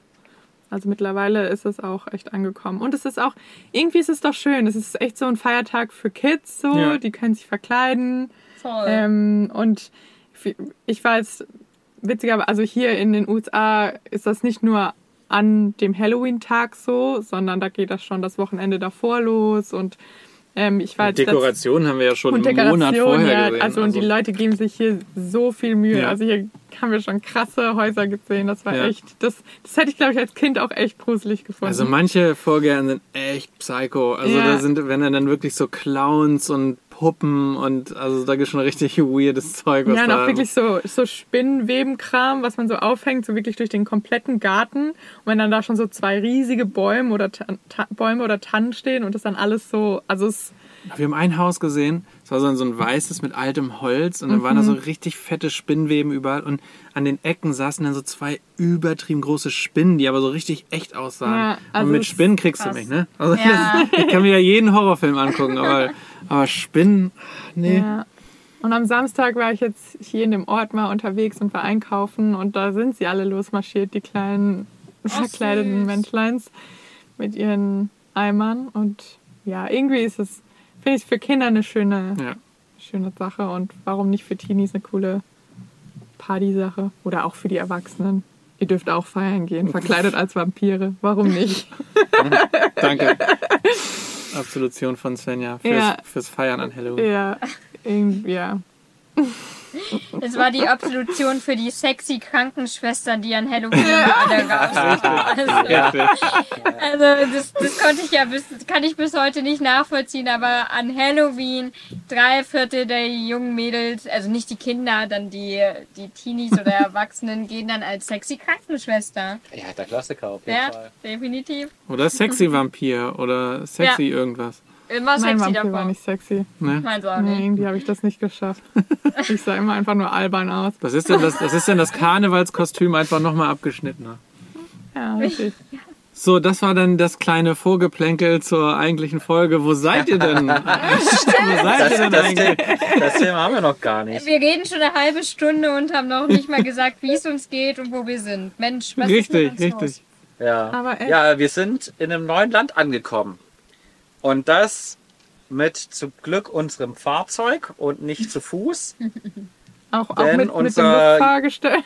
S3: Also mittlerweile ist es auch echt angekommen. Und es ist auch, irgendwie ist es doch schön. Es ist echt so ein Feiertag für Kids, so,
S1: Ja.
S3: die können sich verkleiden.
S2: Voll.
S3: Ähm, und ich weiß, witziger, also hier in den USA ist das nicht nur an dem Halloween-Tag so, sondern da geht das schon das Wochenende davor los und ähm, ich war
S1: Und
S3: jetzt letzt-
S1: Dekoration haben wir ja schon einen Monat vorher
S3: ja,
S1: gesehen.
S3: also und die Leute geben sich hier so viel Mühe.
S1: Ja.
S3: Also hier haben wir schon krasse Häuser gesehen. Das war
S1: Ja.
S3: echt, das, das hätte ich glaube ich als Kind auch echt gruselig gefunden.
S1: Also manche Vorgärten sind echt psycho. Also da sind, wenn dann wirklich so Clowns und Puppen und also da gibt schon richtig weirdes Zeug. Was
S3: ja, und auch wirklich so, so Spinnenwebenkram, was man so aufhängt, so wirklich durch den kompletten Garten. Und wenn dann da schon so zwei riesige Bäume oder, Tan- Bäume oder Tannen stehen und das dann alles so, also es,
S1: Wir haben ein Haus gesehen, es war so ein, so ein weißes mit altem Holz und dann waren da
S3: Mhm.
S1: so richtig fette Spinnweben überall und an den Ecken saßen dann so zwei übertrieben große Spinnen, die aber so richtig echt aussahen.
S3: Ja, also
S1: und mit
S3: es-
S1: Spinnen kriegst du
S2: krass.
S1: mich, ne? Also
S2: Ja.
S1: das, ich kann mir ja jeden Horrorfilm angucken, aber, aber Spinnen, nee.
S3: ja. Und am Samstag war ich jetzt hier in dem Ort mal unterwegs und war einkaufen und da sind sie alle losmarschiert, die kleinen verkleideten
S2: süß.
S3: Menschleins mit ihren Eimern und ja, irgendwie ist es, finde ich für Kinder eine schöne,
S1: Ja.
S3: schöne Sache und warum nicht für Teenies eine coole Partysache oder auch für die Erwachsenen. Ihr dürft auch feiern gehen, verkleidet als Vampire. Warum nicht?
S1: Danke. Absolution von Svenja fürs,
S3: Ja.
S1: fürs Feiern an Halloween.
S3: Ja, irgendwie, ja.
S2: Das war die Absolution für die sexy Krankenschwestern, die an Halloween immer alle raus. Also,
S1: Ja.
S2: also das, das konnte ich ja bis, kann ich bis heute nicht nachvollziehen, aber an Halloween drei Viertel der jungen Mädels, also nicht die Kinder, dann die, die Teenies oder Erwachsenen gehen dann als sexy Krankenschwester.
S4: Ja, der Klassiker auf jeden
S2: Ja,
S4: Fall.
S2: definitiv.
S1: Oder sexy Vampir oder sexy irgendwas.
S2: Immer
S3: Mein
S2: sexy
S3: Vampir
S2: davor.
S3: war nicht sexy.
S1: Ne?
S2: Meins auch
S3: Nee,
S2: nicht.
S3: irgendwie habe ich das nicht geschafft. Ich sah immer einfach nur albern aus.
S1: Das ist denn das, das, ist denn das Karnevalskostüm einfach nochmal abgeschnittener.
S3: Ja, richtig.
S1: So, das war dann das kleine Vorgeplänkel zur eigentlichen Folge. Wo seid ihr denn? Wo seid
S4: Das,
S1: ihr denn
S4: das,
S1: eigentlich?
S4: das Thema haben wir noch gar nicht.
S2: Wir reden schon eine halbe Stunde und haben noch nicht mal gesagt, wie es uns geht und wo wir sind. Mensch, was
S1: Richtig,
S2: ist mit uns
S1: richtig.
S4: Ja.
S3: Aber echt.
S4: ja, wir sind in einem neuen Land angekommen. Und das mit zum Glück unserem Fahrzeug und nicht zu Fuß.
S3: Auch, auch mit, mit dem
S4: unser-
S3: Luftfahrgestell.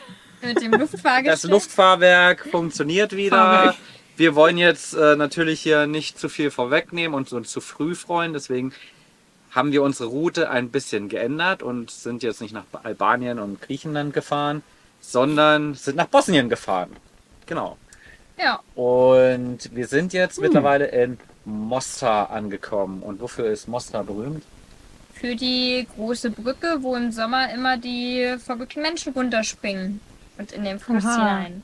S2: Mit dem Luftfahrgestell.
S4: Das Luftfahrwerk funktioniert wieder.
S3: Fahrwerk.
S4: Wir wollen jetzt äh, natürlich hier nicht zu viel vorwegnehmen und uns zu früh freuen. Deswegen haben wir unsere Route ein bisschen geändert und sind jetzt nicht nach Albanien und Griechenland gefahren, sondern sind nach Bosnien gefahren. Genau.
S2: Ja,
S4: Und wir sind jetzt mittlerweile in Mostar angekommen. Und wofür ist Mostar berühmt?
S2: für die große Brücke, wo im Sommer immer die verrückten Menschen runterspringen und in den Fluss
S3: Aha.
S2: hinein.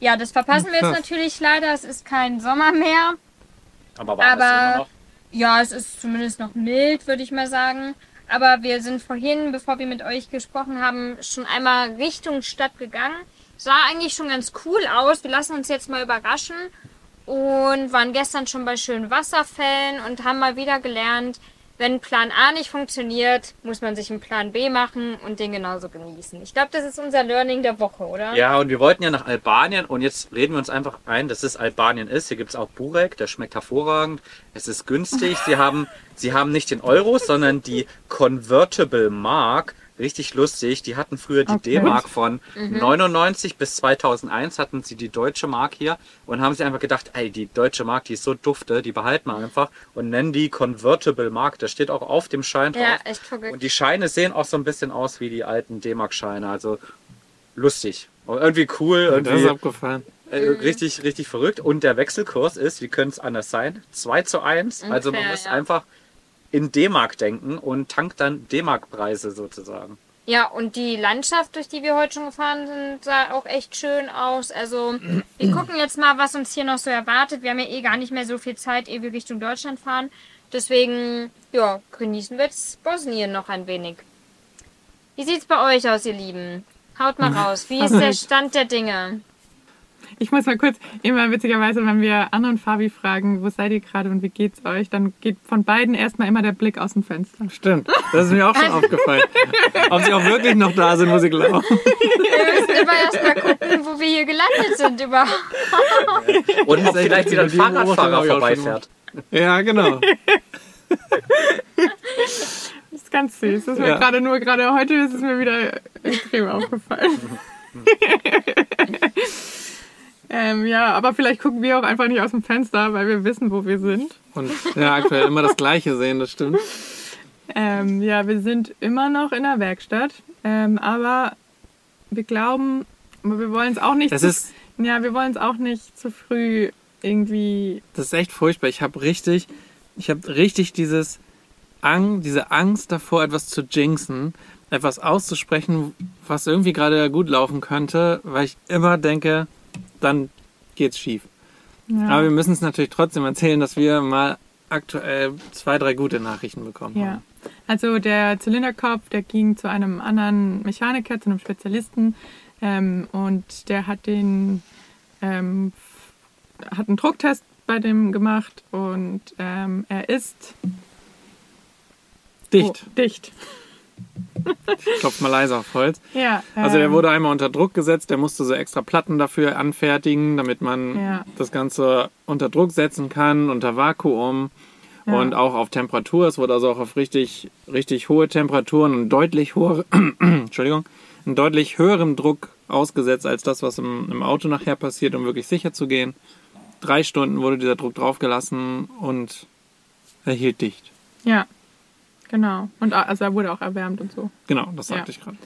S2: Ja, das verpassen wir jetzt
S1: Krass.
S2: natürlich leider. Es ist kein Sommer mehr.
S4: Aber war
S2: Aber-
S4: immer noch?
S2: Ja, es ist zumindest noch mild, würde ich mal sagen. Aber wir sind vorhin, bevor wir mit euch gesprochen haben, schon einmal Richtung Stadt gegangen. Sah eigentlich schon ganz cool aus. Wir lassen uns jetzt mal überraschen und waren gestern schon bei schönen Wasserfällen und haben mal wieder gelernt, wenn Plan A nicht funktioniert, muss man sich einen Plan B machen und den genauso genießen. Ich glaube, das ist unser Learning der Woche, oder?
S4: Ja, und wir wollten ja nach Albanien und jetzt reden wir uns einfach ein, dass es Albanien ist. Hier gibt's auch Burek, der schmeckt hervorragend. Es ist günstig. Sie haben, sie haben nicht den Euro, sondern die Convertible Mark. Richtig lustig. Die hatten früher die
S3: Okay.
S4: D-Mark von 99 bis 2001 hatten sie die deutsche Mark hier und haben sich einfach gedacht, ey, die deutsche Mark, die ist so dufte, die behalten wir einfach und nennen die Convertible Mark. Das steht auch auf dem Schein drauf.
S2: Ja, echt verrückt.
S4: Und die Scheine sehen auch so ein bisschen aus wie die alten D-Mark-Scheine. Also lustig. Und irgendwie cool,
S1: Das ist abgefallen.
S4: äh, richtig, richtig verrückt. Und der Wechselkurs ist, wie könnte es anders sein? 2 zu 1. Also man muss
S2: ja.
S4: einfach in D-Mark denken und tankt dann D-Mark-Preise sozusagen.
S2: Ja, und die Landschaft, durch die wir heute schon gefahren sind, sah auch echt schön aus. Also, wir gucken jetzt mal, was uns hier noch so erwartet. Wir haben ja eh gar nicht mehr so viel Zeit, ehe wir Richtung Deutschland fahren. Deswegen, ja, genießen wir jetzt Bosnien noch ein wenig. Wie sieht's bei euch aus, ihr Lieben? Haut mal raus. Wie ist der Stand der Dinge?
S3: Ich muss mal kurz, immer witzigerweise, wenn wir Anna und Fabi fragen, wo seid ihr gerade und wie geht's euch, dann geht von beiden erstmal immer der Blick aus dem Fenster.
S1: Stimmt. Das ist mir auch schon aufgefallen. Ob sie auch wirklich noch da sind, muss ich glauben.
S2: Wir müssen immer erst mal gucken, wo wir hier gelandet sind überhaupt.
S4: Und ob vielleicht wieder ein Fahrradfahrer vorbeifährt.
S1: Ja, genau.
S3: Das ist ganz süß. Das ist mir
S1: Ja.
S3: gerade nur, gerade heute ist es mir wieder extrem aufgefallen. ähm, ja, aber vielleicht gucken wir auch einfach nicht aus dem Fenster, weil wir wissen, wo wir sind.
S1: Und ja, aktuell immer das Gleiche sehen, das stimmt.
S3: Ähm, ja, wir sind immer noch in der Werkstatt, ähm, aber wir glauben, aber wir wollen es auch nicht.
S1: Das
S3: zu,
S1: ist,
S3: ja, wir wollen es auch nicht zu früh irgendwie.
S1: das ist echt furchtbar. Ich habe richtig, ich habe richtig dieses Ang, diese Angst davor, etwas zu jinxen, etwas auszusprechen, was irgendwie gerade gut laufen könnte, weil ich immer denke, dann geht's schief.
S3: Ja,
S1: Aber wir müssen es natürlich trotzdem erzählen, dass wir mal aktuell zwei, drei gute Nachrichten bekommen
S3: ja.
S1: haben.
S3: Also der Zylinderkopf, der ging zu einem anderen Mechaniker, zu einem Spezialisten, ähm, und der hat den ähm, hat einen Drucktest bei dem gemacht und ähm, er ist
S1: Dicht.
S3: Oh, dicht.
S1: Klopf mal leise auf Holz.
S3: Ja.
S1: Also der
S3: ähm,
S1: wurde einmal unter Druck gesetzt, der musste so extra Platten dafür anfertigen, damit man
S3: Ja.
S1: das Ganze unter Druck setzen kann, unter Vakuum
S3: Ja.
S1: und auch auf Temperatur. Es wurde also auch auf richtig, richtig hohe Temperaturen und deutlich hohe, Entschuldigung, einen deutlich höheren Druck ausgesetzt als das, was im, im Auto nachher passiert, um wirklich sicher zu gehen. Drei Stunden wurde dieser Druck draufgelassen und er hielt dicht.
S3: Ja, genau. Und a- also er wurde auch erwärmt und so.
S1: Genau, das sagte
S3: Ja.
S1: ich gerade.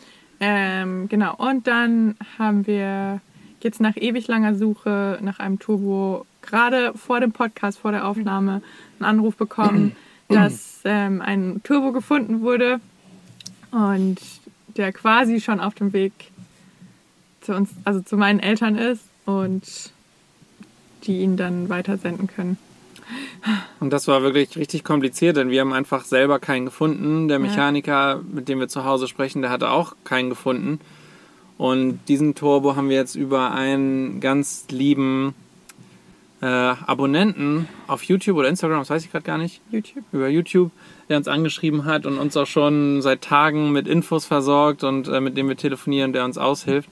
S3: Ähm, genau. Und dann haben wir jetzt nach ewig langer Suche nach einem Turbo gerade vor dem Podcast, vor der Aufnahme, einen Anruf bekommen, dass ähm, ein Turbo gefunden wurde und der quasi schon auf dem Weg zu uns, also zu meinen Eltern ist und die ihn dann weitersenden können.
S1: Und das war wirklich richtig kompliziert, denn wir haben einfach selber keinen gefunden. Der Mechaniker, mit dem wir zu Hause sprechen, der hatte auch keinen gefunden. Und diesen Turbo haben wir jetzt über einen ganz lieben äh, Abonnenten auf YouTube oder Instagram, das weiß ich gerade gar nicht,
S3: YouTube.
S1: über YouTube, der uns angeschrieben hat und uns auch schon seit Tagen mit Infos versorgt und äh, mit dem wir telefonieren, der uns aushilft.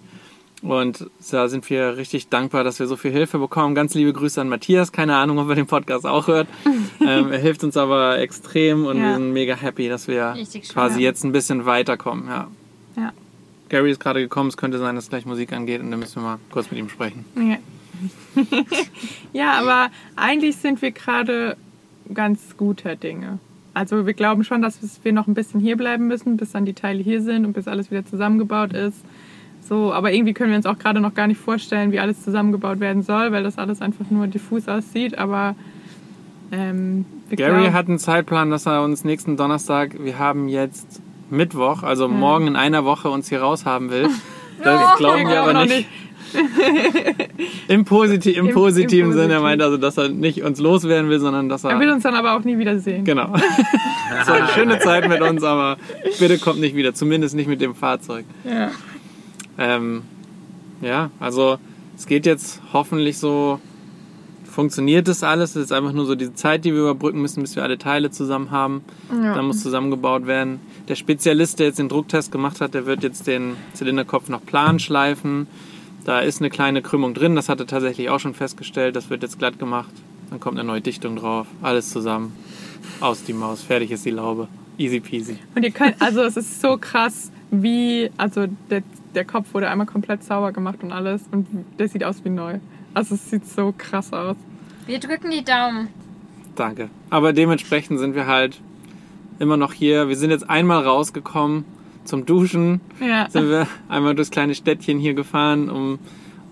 S1: Und da sind wir richtig dankbar, dass wir so viel Hilfe bekommen. Ganz liebe Grüße an Matthias. Keine Ahnung, ob er den Podcast auch hört. ähm, er hilft uns aber extrem und
S3: Ja.
S1: wir sind mega happy, dass wir
S2: Richtig schön.
S1: quasi
S3: Ja.
S1: jetzt ein bisschen weiterkommen. Ja.
S3: Ja.
S1: Gary ist gerade gekommen. Es könnte sein, dass gleich Musik angeht und dann müssen wir mal kurz mit ihm sprechen.
S3: Ja. ja, aber eigentlich sind wir gerade ganz guter Dinge. Also wir glauben schon, dass wir noch ein bisschen hier bleiben müssen, bis dann die Teile hier sind und bis alles wieder zusammengebaut ist. So, aber irgendwie können wir uns auch gerade noch gar nicht vorstellen, wie alles zusammengebaut werden soll, weil das alles einfach nur diffus aussieht. Aber ähm,
S1: Gary
S3: glauben-
S1: hat einen Zeitplan, dass er uns nächsten Donnerstag, wir haben jetzt Mittwoch, also morgen in einer Woche uns hier raus haben will. Das
S3: Oh,
S1: glauben wir aber nicht. Im, Posit im,
S3: Im-
S1: positiven
S3: im
S1: Sinne. Er meint also, dass er nicht uns loswerden will, sondern dass er.
S3: Er will uns dann aber auch nie wiedersehen.
S1: Genau. Es war eine schöne Zeit mit uns, aber bitte kommt nicht wieder. Zumindest nicht mit dem Fahrzeug.
S3: Ja.
S1: Ähm, ja, also es geht jetzt hoffentlich so. Funktioniert das alles? Es ist einfach nur so diese Zeit, die wir überbrücken müssen, bis wir alle Teile zusammen haben.
S3: Ja.
S1: Dann muss zusammengebaut werden. Der Spezialist, der jetzt den Drucktest gemacht hat, der wird jetzt den Zylinderkopf noch plan schleifen. Da ist eine kleine Krümmung drin, das hat er tatsächlich auch schon festgestellt. Das wird jetzt glatt gemacht. Dann kommt eine neue Dichtung drauf. Alles zusammen. Aus die Maus. Fertig ist die Laube. Easy peasy.
S3: Und ihr könnt, also es ist so krass, wie, also der, der Kopf wurde einmal komplett sauber gemacht und alles und der sieht aus wie neu. Also es sieht so krass aus.
S2: Wir drücken die Daumen.
S1: Danke. Aber dementsprechend sind wir halt immer noch hier. Wir sind jetzt einmal rausgekommen zum Duschen.
S3: Ja.
S1: Sind wir einmal durchs kleine Städtchen hier gefahren, um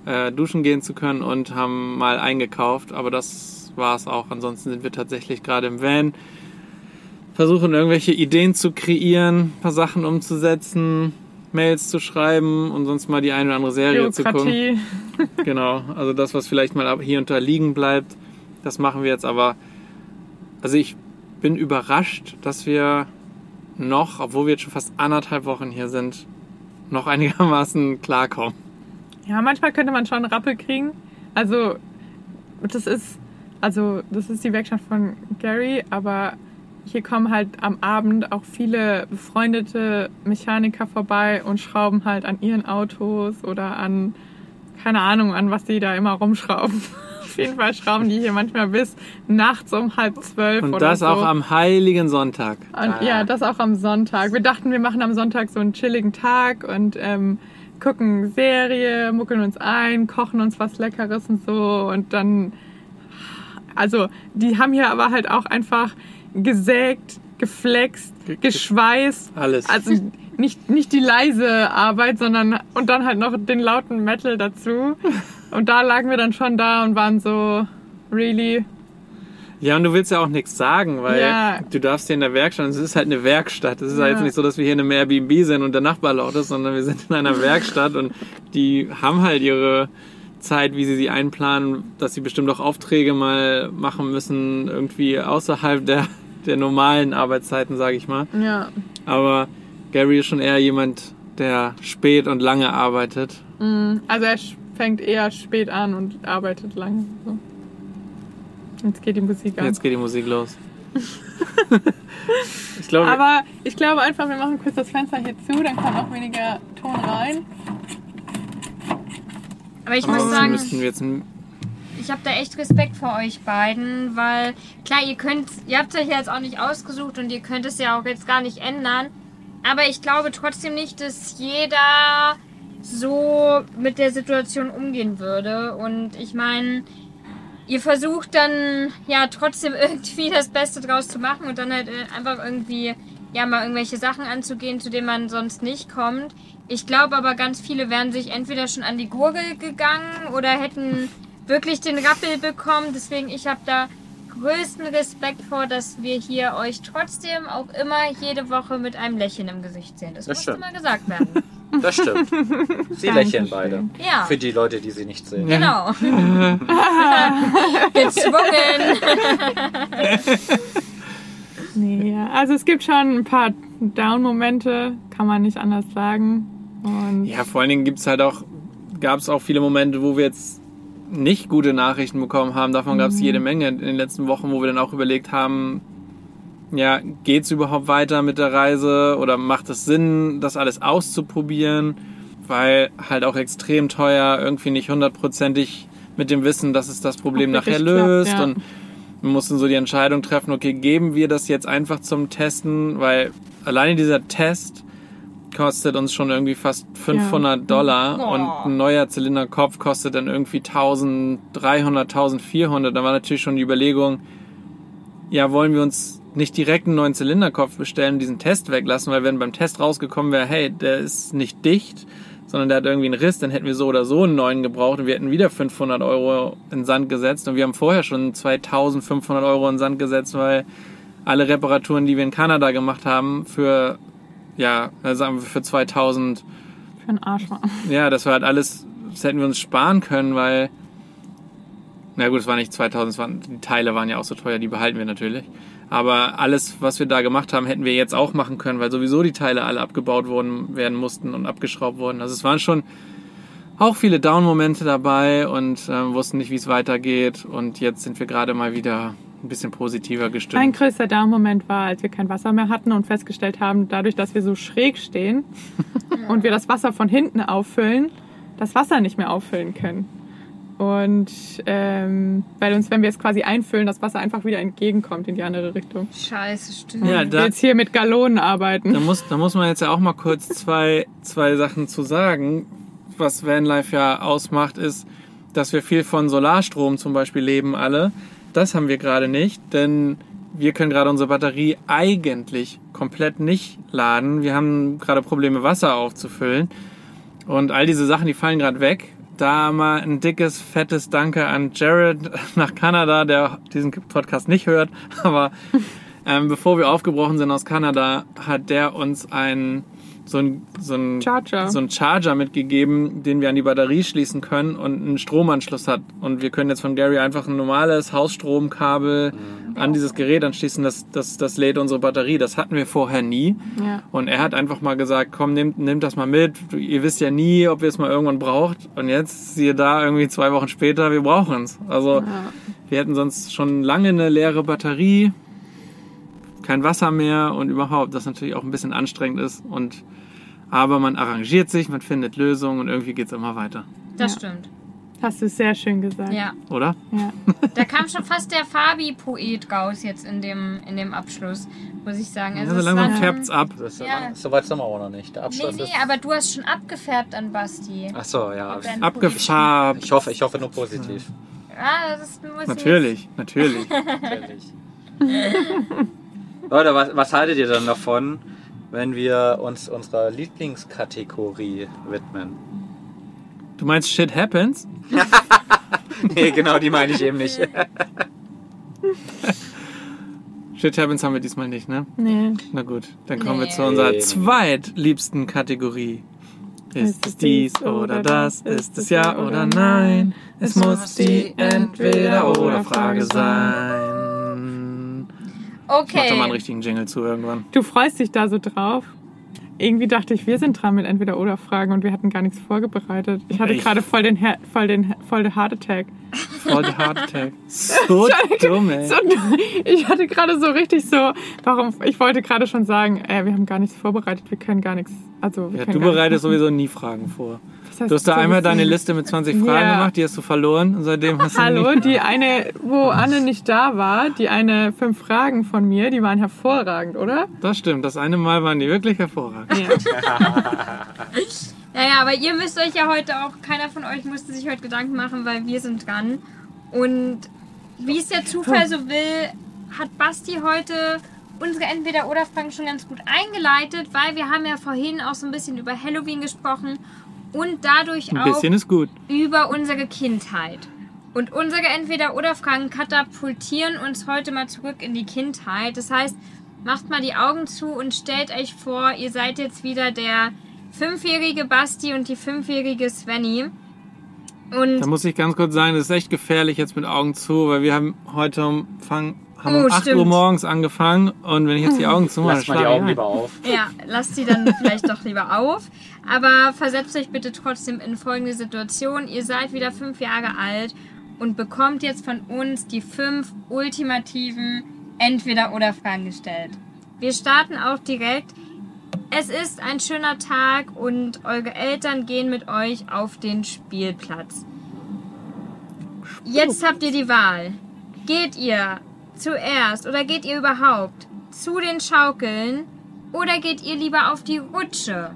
S1: äh, duschen gehen zu können und haben mal eingekauft. Aber das war's auch. Ansonsten sind wir tatsächlich gerade im Van. Versuchen irgendwelche Ideen zu kreieren, ein paar Sachen umzusetzen, Mails zu schreiben und sonst mal die eine oder andere Serie zu gucken.
S3: Bürokratie.
S1: Genau, also das, was vielleicht mal hier und da liegen bleibt, das machen wir jetzt. Aber also ich bin überrascht, dass wir noch, obwohl wir jetzt schon fast anderthalb Wochen hier sind, noch einigermaßen klarkommen.
S3: Ja, manchmal könnte man schon einen Rappel kriegen. Also, das ist, also, das ist die Werkstatt von Gary, aber hier kommen halt am Abend auch viele befreundete Mechaniker vorbei und schrauben halt an ihren Autos oder an, keine Ahnung, an was die da immer rumschrauben. Auf jeden Fall schrauben die hier manchmal bis nachts um halb zwölf
S1: Und das
S3: so.
S1: auch am Heiligen Sonntag.
S3: Und, ja, das auch am Sonntag. Wir dachten, wir machen am Sonntag so einen chilligen Tag und ähm, gucken Serie, muckeln uns ein, kochen uns was Leckeres und so. Und dann, also, die haben hier aber halt auch einfach gesägt, geflext,
S1: Ge-
S3: geschweißt.
S1: Alles.
S3: Also nicht, nicht die leise Arbeit, sondern und dann halt noch den lauten Metal dazu. Und da lagen wir dann schon da und waren so, really?
S1: Ja, und du willst ja auch nichts sagen, weil
S3: Ja.
S1: du darfst hier in der Werkstatt, es ist halt eine Werkstatt. Es ist ja
S3: Ja.
S1: jetzt nicht so, dass wir hier in einem Airbnb sind und der Nachbar laut ist, sondern wir sind in einer Werkstatt und die haben halt ihre Zeit, wie sie sie einplanen, dass sie bestimmt auch Aufträge mal machen müssen, irgendwie außerhalb der, der normalen Arbeitszeiten, sage ich mal.
S3: Ja.
S1: Aber Gary ist schon eher jemand, der spät und lange arbeitet.
S3: Mm, Also er fängt eher spät an und arbeitet lange. So. Jetzt geht die Musik an.
S1: Jetzt geht die Musik los. ich glaube,
S3: Aber ich glaube einfach, wir machen kurz das Fenster hier zu, dann kommt auch weniger Ton rein.
S2: Aber ich muss sagen,
S1: müssten wir jetzt ein
S2: ich habe da echt Respekt vor euch beiden, weil klar, ihr könnt, ihr habt euch ja jetzt auch nicht ausgesucht und ihr könnt es ja auch jetzt gar nicht ändern. Aber ich glaube trotzdem nicht, dass jeder so mit der Situation umgehen würde. Und ich meine, ihr versucht dann ja trotzdem irgendwie das Beste draus zu machen und dann halt äh, einfach irgendwie ja mal irgendwelche Sachen anzugehen, zu denen man sonst nicht kommt. Ich glaube aber ganz viele wären sich entweder schon an die Gurgel gegangen oder hätten wirklich den Rappel bekommen. Deswegen ich habe da größten Respekt vor, dass wir hier euch trotzdem auch immer jede Woche mit einem Lächeln im Gesicht sehen. Das,
S4: Das
S2: muss
S4: stimmt.
S2: immer gesagt werden.
S4: Das stimmt. Sie lächeln beide.
S2: Ja,
S4: Für die Leute, die sie nicht sehen.
S2: genau. Gezwungen.
S3: Nee. Also es gibt schon ein paar Down-Momente, kann man nicht anders sagen. Und
S1: Ja, vor allen Dingen gibt's halt auch, gab es auch viele Momente, wo wir jetzt nicht gute Nachrichten bekommen haben. Davon gab es jede Menge in den letzten Wochen, wo wir dann auch überlegt haben, ja, geht's überhaupt weiter mit der Reise oder macht es Sinn, das alles auszuprobieren? Weil halt auch extrem teuer, irgendwie nicht hundertprozentig mit dem Wissen, dass es das Problem nachher
S3: wirklich klappt,
S1: löst
S3: ja.
S1: und wir mussten so die Entscheidung treffen, okay, geben wir das jetzt einfach zum Testen, weil alleine dieser Test kostet uns schon irgendwie fast 500 Dollar
S2: Boah.
S1: und ein neuer Zylinderkopf kostet dann irgendwie 1300, 1400. Da war natürlich schon die Überlegung, ja, wollen wir uns nicht direkt einen neuen Zylinderkopf bestellen, diesen Test weglassen, weil wenn beim Test rausgekommen wäre, hey, der ist nicht dicht, sondern der hat irgendwie einen Riss, dann hätten wir so oder so einen neuen gebraucht und wir hätten wieder 500 Euro in Sand gesetzt und wir haben vorher schon 2500 Euro in Sand gesetzt, weil alle Reparaturen, die wir in Kanada gemacht haben, für, ja, äh, sagen wir für 2000
S3: für einen Arsch war.
S1: ja, das war halt alles das hätten wir uns sparen können, weil, na gut, es war nicht 2000, es waren, die Teile waren ja auch so teuer, die behalten wir natürlich. Aber alles, was wir da gemacht haben, hätten wir jetzt auch machen können, weil sowieso die Teile alle abgebaut worden werden mussten und abgeschraubt wurden. Also es waren schon auch viele Down-Momente dabei und ähm, wussten nicht, wie es weitergeht. Und jetzt sind wir gerade mal wieder ein bisschen positiver gestimmt.
S3: Mein größter Down-Moment war, als wir kein Wasser mehr hatten und festgestellt haben, dadurch, dass wir so schräg stehen und wir das Wasser von hinten auffüllen, das Wasser nicht mehr auffüllen können. Und ähm, weil uns, wenn wir es quasi einfüllen, das Wasser einfach wieder entgegenkommt in die andere Richtung.
S2: Scheiße, stimmt.
S1: Ja,
S3: wir
S1: da,
S3: jetzt hier mit Gallonen arbeiten.
S1: da, muss, da muss man jetzt ja auch mal kurz zwei, zwei Sachen zu sagen. Was Vanlife ja ausmacht, ist, dass wir viel von Solarstrom zum Beispiel leben alle. Das haben wir gerade nicht, denn wir können gerade unsere Batterie eigentlich komplett nicht laden. Wir haben gerade Probleme, Wasser aufzufüllen. Und all diese Sachen, die fallen gerade weg. Da mal ein dickes, fettes Danke an Jared nach Kanada, der diesen Podcast nicht hört. Aber ähm, bevor wir aufgebrochen sind aus Kanada, hat der uns ein, so ein, so ein
S3: Charger.
S1: so einen Charger mitgegeben, den wir an die Batterie schließen können und einen Stromanschluss hat. Und wir können jetzt von Gary einfach ein normales Hausstromkabel an dieses Gerät anschließen, das, das, das lädt unsere Batterie. Das hatten wir vorher nie.
S3: Ja.
S1: Und er hat einfach mal gesagt, komm, nehmt, nehmt das mal mit. Ihr wisst ja nie, ob ihr es mal irgendwann braucht. Und jetzt, siehe da, irgendwie zwei Wochen später, wir brauchen es. Also
S3: Ja.
S1: wir hätten sonst schon lange eine leere Batterie, kein Wasser mehr und überhaupt, das natürlich auch ein bisschen anstrengend ist. Und aber man arrangiert sich, man findet Lösungen und irgendwie geht's immer weiter.
S2: Das
S3: Ja.
S2: stimmt.
S3: Hast du sehr schön gesagt.
S2: Ja.
S1: Oder?
S3: ja.
S2: Da kam schon fast der Fabi-Poet raus jetzt in dem, in dem Abschluss, muss ich sagen. Also
S1: ja, so
S2: es
S1: langsam färbt's ab.
S4: So,
S2: Ja.
S4: lang, so weit sind wir auch noch nicht. Der
S2: Nee,
S4: Abschluss
S2: nee,
S4: ist.
S2: aber du hast schon abgefärbt an Basti.
S4: Ach so, ja.
S2: Dein
S1: Abgefarbt.
S4: Ich hoffe, ich hoffe nur positiv.
S2: Ah, das muss
S1: Natürlich, natürlich.
S4: Natürlich. Leute, was, was haltet ihr dann davon, wenn wir uns unserer Lieblingskategorie widmen?
S1: Du meinst Shit Happens?
S4: Nee, genau, die meine ich eben nicht.
S1: Shit Happens haben wir diesmal nicht, ne?
S3: Nee.
S1: Na gut, dann kommen wir
S2: Nee.
S1: zu unserer
S4: Nee.
S1: zweitliebsten Kategorie. Ist es dies oder das? Ist es ja oder nein? Es muss die Entweder-oder-Frage sein. Ich mach doch mal einen
S2: Okay.
S1: richtigen Jingle zu irgendwann.
S3: Du freust dich da so drauf. Irgendwie dachte ich, wir sind dran mit entweder oder Fragen und wir hatten gar nichts vorbereitet. Ich hatte gerade voll den, Her voll den voll den Heart Attack.
S1: Voll der Heart Attack. So dumm, ey.
S3: So, ich hatte gerade so richtig so, warum? Ich wollte gerade schon sagen, äh, wir haben gar nichts vorbereitet, wir können gar nichts. Also wir
S1: Ja, du
S3: gar
S1: bereitest sowieso nie Fragen vor.
S3: Was heißt
S1: Du hast da einmal deine Liste mit 20 Fragen
S3: Ja.
S1: gemacht, die hast du verloren und seitdem hast du
S3: Hallo,
S1: nie...
S3: die eine, wo Anne nicht da war, die eine fünf Fragen von mir, die waren hervorragend, oder?
S1: Das stimmt, das eine Mal waren die wirklich hervorragend.
S3: Ja.
S2: Naja, aber ihr müsst euch ja heute auch, keiner von euch musste sich heute Gedanken machen, weil wir sind dran. Und wie es der Zufall so will, hat Basti heute unsere Entweder-Oder-Fragen schon ganz gut eingeleitet, weil wir haben ja vorhin auch so ein bisschen über Halloween gesprochen und dadurch auch über unsere Kindheit. Und unsere Entweder-Oder-Fragen katapultieren uns heute mal zurück in die Kindheit. Das heißt, macht mal die Augen zu und stellt euch vor, ihr seid jetzt wieder der fünfjährige Basti und die fünfjährige Svenny.
S1: Da
S2: Und
S1: muss ich ganz kurz sagen, das ist echt gefährlich jetzt mit Augen zu, weil wir haben heute um, fang, haben
S2: Oh,
S1: um 8
S2: stimmt.
S1: Uhr morgens angefangen und wenn ich jetzt die Augen zumache,
S4: Lasst mal die Augen lieber auf.
S2: ja, lasst sie dann vielleicht doch lieber auf. Aber versetzt euch bitte trotzdem in folgende Situation. Ihr seid wieder fünf Jahre alt und bekommt jetzt von uns die fünf ultimativen Entweder-Oder-Fragen gestellt. Wir starten auch direkt. Es ist ein schöner Tag und eure Eltern gehen mit euch auf den Spielplatz. Jetzt habt ihr die Wahl. Geht ihr zuerst oder geht ihr überhaupt zu den Schaukeln oder geht ihr lieber auf die Rutsche?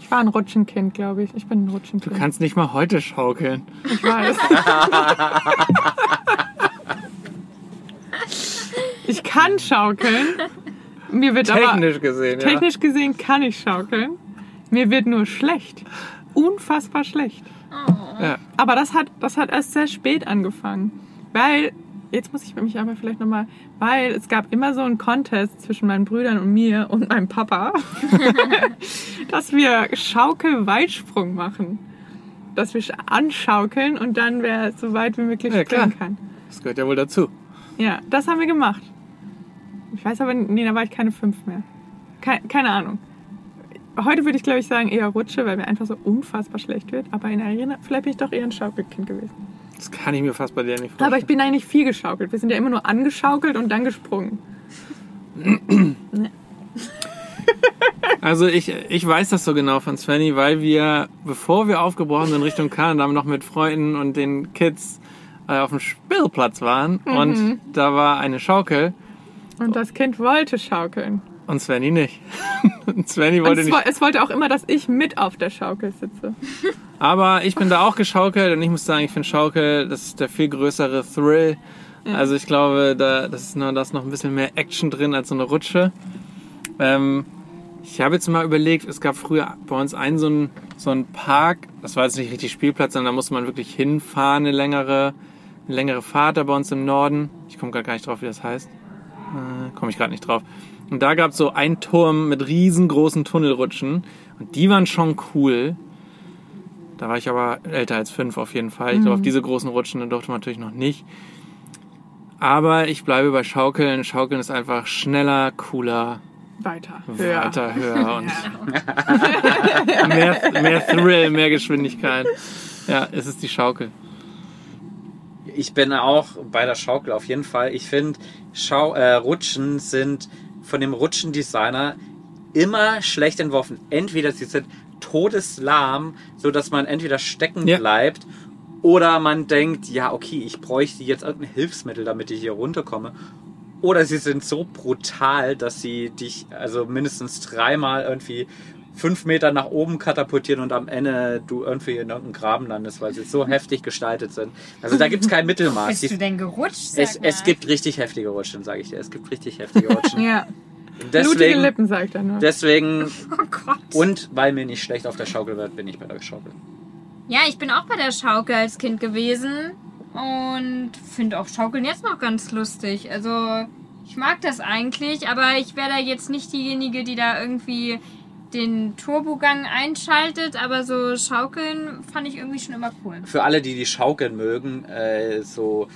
S3: Ich war ein Rutschenkind, glaube ich. Ich bin ein
S1: Du
S3: Rutschenkind.
S1: kannst nicht mal heute schaukeln.
S3: Ich weiß. ich kann schaukeln. Mir wird aber
S1: Technisch gesehen, ja.
S3: technisch gesehen kann ich schaukeln. Mir wird nur schlecht. Unfassbar schlecht.
S1: ja.
S3: Aber das hat, das hat erst sehr spät angefangen. Weil jetzt muss ich mich aber vielleicht nochmal, weil es gab immer so einen Contest zwischen meinen Brüdern und mir und meinem Papa, dass wir Schaukel-Weitsprung machen. Dass wir anschaukeln und dann wer so weit wie möglich
S1: Ja,
S3: springen
S1: klar.
S3: kann.
S1: Das gehört ja wohl dazu.
S3: Ja, das haben wir gemacht. Ich weiß aber, nee, da war ich keine fünf mehr. Keine, keine Ahnung. Heute würde ich, glaube ich, sagen eher Rutsche, weil mir einfach so unfassbar schlecht wird. Aber in Erinnerung, vielleicht bin ich doch eher ein Schaukelkind gewesen.
S1: Das kann ich mir fast bei dir nicht vorstellen.
S3: Aber ich bin eigentlich viel geschaukelt. Wir sind ja immer nur angeschaukelt und dann gesprungen.
S1: Also ich, ich weiß das so genau von Svenny, weil wir, bevor wir aufgebrochen sind Richtung Kanada, noch mit Freunden und den Kids äh, auf dem Spielplatz waren und da war eine Schaukel
S3: Und das Kind wollte schaukeln.
S1: Und Svenny nicht. und Svenny wollte
S3: es,
S1: nicht.
S3: es wollte auch immer, dass ich mit auf der Schaukel sitze.
S1: Aber ich bin da auch geschaukelt und ich muss sagen, ich finde Schaukel, das ist der viel größere Thrill. Also ich glaube, da, das ist noch, da ist noch ein bisschen mehr Action drin als so eine Rutsche. Ähm, ich habe jetzt mal überlegt, es gab früher bei uns einen so einen, so einen Park, das war jetzt nicht richtig Spielplatz, sondern da musste man wirklich hinfahren, eine längere, eine längere Fahrt da bei uns im Norden. Ich komme gerade gar nicht drauf, wie das heißt. Äh, komme ich gerade nicht drauf. Und da gab es so einen Turm mit riesengroßen Tunnelrutschen und die waren schon cool. Da war ich aber älter als fünf auf jeden Fall. Ich glaube, auf diese großen Rutschen durfte man natürlich noch nicht. Aber ich bleibe bei Schaukeln. Schaukeln ist einfach schneller, cooler,
S3: Weiter. Höher.
S1: weiter, höher und mehr, mehr Thrill, mehr Geschwindigkeit. Ja, es ist die Schaukel.
S4: Ich bin auch bei der Schaukel auf jeden Fall. Ich finde, Schau äh, Rutschen sind von dem Rutschendesigner immer schlecht entworfen. Entweder sie sind todeslahm, so dass man entweder stecken
S1: Ja.
S4: bleibt oder man denkt, ja, okay, ich bräuchte jetzt irgendein Hilfsmittel, damit ich hier runterkomme. Oder sie sind so brutal, dass sie dich also mindestens dreimal irgendwie fünf Meter nach oben katapultieren und am Ende du irgendwie in irgendeinem Graben landest, weil sie so heftig gestaltet sind. Also da gibt's kein Mittelmaß.
S2: Bist du denn gerutscht?
S4: Es, es gibt richtig heftige Rutschen, sage ich dir. Es gibt richtig heftige Rutschen.
S3: Ja.
S4: Und
S3: Blutige
S4: deswegen,
S3: Lippen, sagt er nur.
S4: deswegen
S2: Oh Gott.
S4: und weil mir nicht schlecht auf der Schaukel wird, bin ich bei der Schaukel.
S2: Ja, ich bin auch bei der Schaukel als Kind gewesen und finde auch Schaukeln jetzt noch ganz lustig. Also ich mag das eigentlich, aber ich wäre da jetzt nicht diejenige, die da irgendwie den Turbogang einschaltet, aber so Schaukeln fand ich irgendwie schon immer cool.
S4: Für alle, die die Schaukeln mögen, äh, so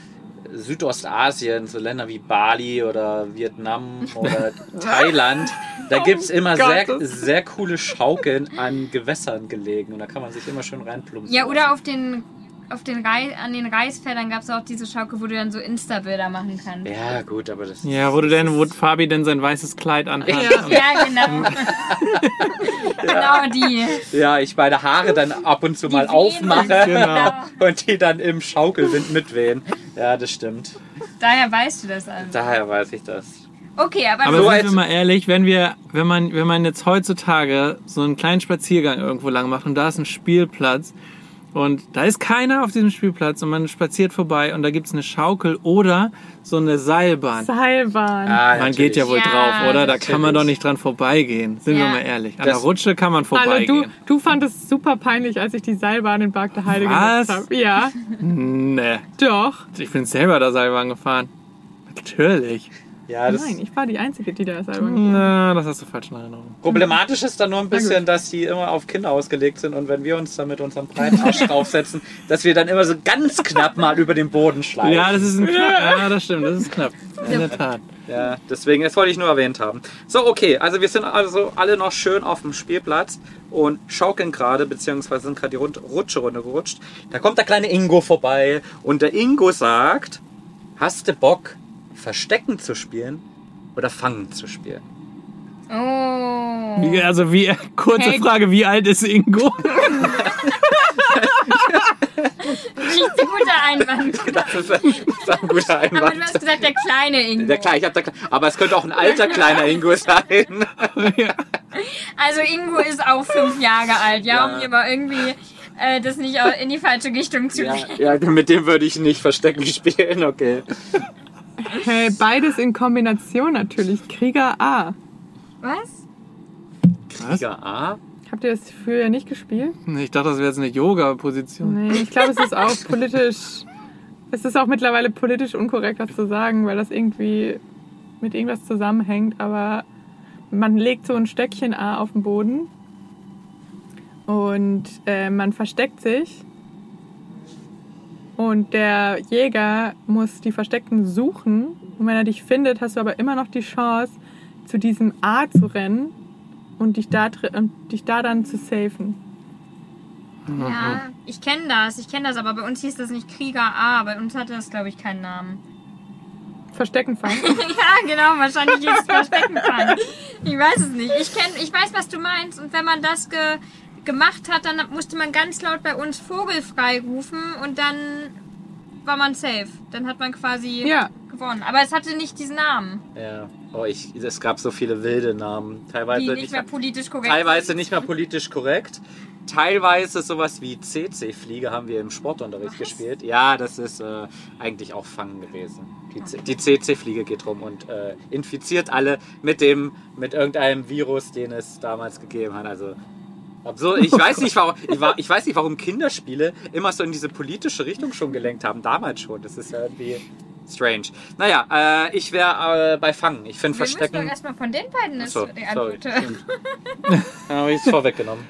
S4: Südostasien, so Länder wie Bali oder Vietnam oder Thailand, da gibt's immer sehr,
S3: Gottes.
S4: sehr coole Schaukeln an Gewässern gelegen und da kann man sich immer schön reinplumpsen.
S2: Ja, oder auf den auf den Reis, an den Reisfeldern gab es auch diese Schaukel, wo du dann so Insta-Bilder machen kannst.
S4: Ja, gut, aber das
S1: Ja, wo du denn, wo Fabi denn sein weißes Kleid anhat.
S3: Ja.
S2: Ja, genau. genau die.
S4: Ja, ich meine Haare dann ab und zu mal
S2: wehen.
S4: aufmache
S1: Genau.
S4: und die dann im Schaukelwind mitwehen. Ja, das stimmt.
S2: Daher weißt du das also.
S4: Daher weiß ich das.
S2: Okay, aber,
S1: Aber
S4: So
S1: sind wir mal ehrlich, wenn wir, wenn man, wenn man jetzt heutzutage so einen kleinen Spaziergang irgendwo lang macht und da ist ein Spielplatz und da ist keiner auf diesem Spielplatz und man spaziert vorbei und da gibt's eine Schaukel oder so eine Seilbahn.
S3: Seilbahn.
S4: Ah,
S1: Man geht ja wohl
S2: Ja,
S1: drauf, oder? Da kann man
S4: natürlich.
S1: doch nicht dran vorbeigehen. Sind wir
S2: Ja.
S1: mal ehrlich. An
S4: Das-
S1: der Rutsche kann man
S3: Hallo, du,
S1: vorbeigehen.
S3: du fandest es super peinlich, als ich die Seilbahn in Bark der Heide
S1: Was?
S3: genutzt habe. Ja,
S1: Nee.
S3: doch.
S1: Ich bin selber da Seilbahn gefahren. Natürlich.
S4: Ja, das
S3: Nein, ich war die Einzige, die da Seilbahn gefahren
S1: Na, das hast du falsch in Erinnerung.
S4: Problematisch ist dann nur ein bisschen, dass die immer auf Kinder ausgelegt sind und wenn wir uns dann mit unserem breiten Arsch draufsetzen, dass wir dann immer so ganz knapp mal über den Boden schleifen.
S1: Ja, das ist ein knapp. Ja, das stimmt. Das ist knapp. In der Tat.
S4: Ja, deswegen, das wollte ich nur erwähnt haben. So, okay, also wir sind also alle noch schön auf dem Spielplatz und schaukeln gerade, beziehungsweise sind gerade die Rutsche runtergerutscht. Da kommt der kleine Ingo vorbei und der Ingo sagt, hast du Bock, Verstecken zu spielen oder Fangen zu spielen?
S2: Oh.
S1: Wie, also wie, kurze
S2: Hey.
S1: Frage, wie alt ist Ingo?
S2: Richtig guter Einwand.
S4: Das ist, das ist ein guter
S2: Aber du
S4: Einwand.
S2: hast gesagt, der kleine Ingo.
S4: Der Kleine, ich hab da, aber es könnte auch ein alter kleiner Ingo sein.
S1: ja.
S2: Also Ingo ist auch fünf Jahre alt, ja,
S4: Ja.
S2: um hier mal irgendwie äh, das nicht in die falsche Richtung zu
S4: Ja,
S2: gehen.
S4: ja, mit dem würde ich nicht Verstecken spielen, okay.
S3: Hey, beides in Kombination natürlich. Krieger A.
S2: Was?
S4: Ja, A.
S3: Habt ihr das früher nicht gespielt?
S1: Ich dachte, das wäre jetzt eine Yoga-Position.
S3: Nee, ich glaube, es ist auch politisch Es ist auch mittlerweile politisch unkorrekt, das zu sagen, weil das irgendwie mit irgendwas zusammenhängt. Aber man legt so ein Stöckchen A auf den Boden und äh, man versteckt sich. Und der Jäger muss die Versteckten suchen. Und wenn er dich findet, hast du aber immer noch die Chance, zu diesem A zu rennen und dich da, und dich da dann zu safen.
S2: Ja, ich kenne das, ich kenne das, aber bei uns hieß das nicht Krieger A, bei uns hatte das, glaube ich, keinen Namen.
S3: Verstecken fangen.
S2: ja, genau, wahrscheinlich jetzt Verstecken fangen. Ich weiß es nicht. Ich, kenn, ich weiß, was du meinst. Und wenn man das ge, gemacht hat, dann musste man ganz laut bei uns Vogelfrei rufen und dann war man safe. Dann hat man quasi
S3: Ja.
S2: gewonnen. Aber es hatte nicht diesen Namen,
S4: Ja. Oh, ich, es gab so viele wilde Namen. Teilweise
S2: die nicht mehr politisch korrekt
S4: teilweise nicht mehr politisch korrekt. Teilweise sowas wie CC-Fliege haben wir im Sportunterricht gespielt. Ja, das ist äh, eigentlich auch Fangen gewesen. Die, die CC-Fliege geht rum und äh, infiziert alle mit dem, mit irgendeinem Virus, den es damals gegeben hat. Also absurd. Ich weiß nicht, warum, ich, war, ich weiß nicht, warum Kinderspiele immer so in diese politische Richtung schon gelenkt haben. Damals schon. Das ist ja irgendwie strange. Naja, äh, ich wäre äh, bei Fangen. Ich finde
S2: Wir müssen doch
S4: Verstecken.
S2: erstmal von den beiden das
S4: Achso,
S2: die. Antwort.
S4: stimmt. Dann habe ich es vorweggenommen.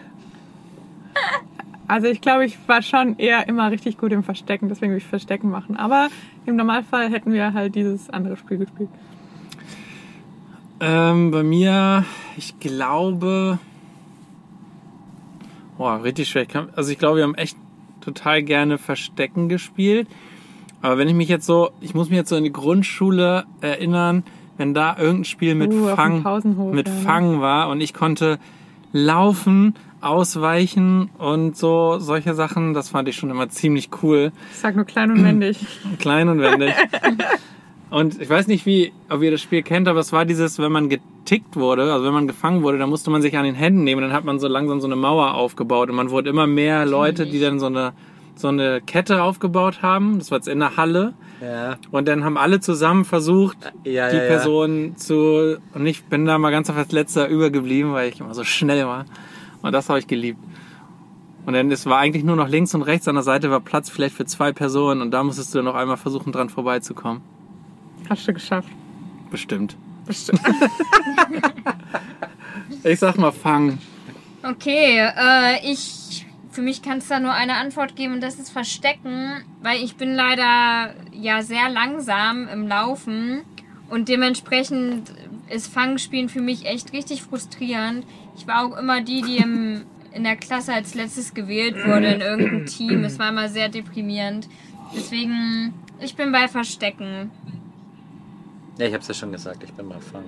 S3: Also ich glaube, ich war schon eher immer richtig gut im Verstecken, deswegen würde ich Verstecken machen. Aber im Normalfall hätten wir halt dieses andere Spiel gespielt.
S1: Ähm, bei mir, ich glaube. Boah, richtig schwer. Also ich glaube, wir haben echt total gerne Verstecken gespielt. Aber wenn ich mich jetzt so, ich muss mich jetzt so in die Grundschule erinnern, wenn da irgendein Spiel mit
S3: Uh,
S1: Fang, mit
S3: ja?
S1: Fang war und ich konnte laufen, ausweichen und so solche Sachen, das fand ich schon immer ziemlich cool.
S3: Ich sag nur klein und wendig.
S1: Klein und wendig. und ich weiß nicht, wie, ob ihr das Spiel kennt, aber es war dieses, wenn man getickt wurde, also wenn man gefangen wurde, dann musste man sich an den Händen nehmen, dann hat man so langsam so eine Mauer aufgebaut und man wurde immer mehr Leute, die dann so eine, so eine Kette aufgebaut haben. Das war jetzt in der Halle.
S4: Ja,
S1: Und dann haben alle zusammen versucht,
S4: ja,
S1: die
S4: ja, ja.
S1: Person zu, und ich bin da mal ganz auf als letzter übergeblieben, weil ich immer so schnell war. Und das habe ich geliebt. Und dann, es war eigentlich nur noch links und rechts an der Seite war Platz vielleicht für zwei Personen und da musstest du noch einmal versuchen, dran vorbeizukommen.
S3: Hast du geschafft.
S1: Bestimmt.
S3: Bestimmt.
S1: Ich sag mal, fang.
S2: Okay, äh, ich. Für mich kann es da nur eine Antwort geben und das ist Verstecken, weil ich bin leider ja sehr langsam im Laufen und dementsprechend ist Fangspielen für mich echt richtig frustrierend. Ich war auch immer die, die im, in der Klasse als letztes gewählt wurde in irgendeinem Team. Es war immer sehr deprimierend. Deswegen, ich bin bei Verstecken.
S4: Ja, ich hab's ja schon gesagt, ich bin mal Fangen.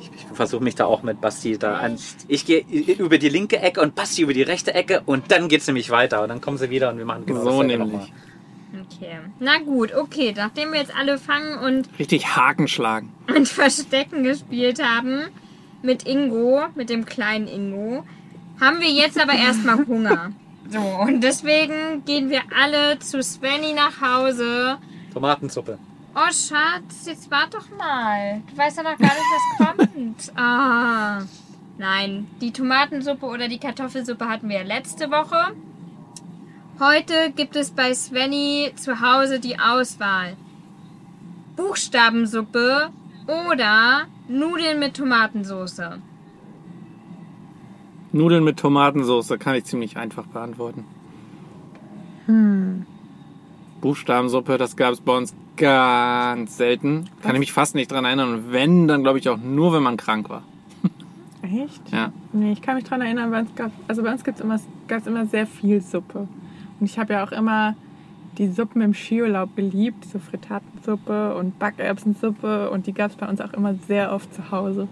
S4: Ich, ich versuche mich da auch mit Basti da an. Ich gehe über die linke Ecke und Basti über die rechte Ecke und dann geht's nämlich weiter und dann kommen sie wieder und wir machen genau
S1: So nämlich.
S2: Okay. Na gut, okay. Nachdem wir jetzt alle fangen und
S1: Richtig Haken schlagen.
S2: und Verstecken gespielt haben mit Ingo, mit dem kleinen Ingo, haben wir jetzt aber erstmal Hunger. So, und deswegen gehen wir alle zu Svenny nach Hause.
S4: Tomatensuppe.
S2: Oh, Schatz, jetzt wart doch mal. Du weißt ja noch gar nicht, was kommt. Ah. Nein, die Tomatensuppe oder die Kartoffelsuppe hatten wir letzte Woche. Heute gibt es bei Svenny zu Hause die Auswahl. Buchstabensuppe oder Nudeln mit Tomatensauce.
S1: Nudeln mit Tomatensauce kann ich ziemlich einfach beantworten.
S3: Hm.
S1: Buchstabensuppe, das gab es bei uns ganz selten. Kann ich mich fast nicht dran erinnern. Und wenn, dann glaube ich auch nur, wenn man krank war.
S3: Echt?
S1: Ja.
S3: Nee, ich kann mich dran erinnern, bei uns gab also bei uns gibt's immer, gab's immer sehr viel Suppe. Und ich habe ja auch immer die Suppen im Skiurlaub geliebt, so Frittatensuppe und Backerbsensuppe und die gab es bei uns auch immer sehr oft zu Hause.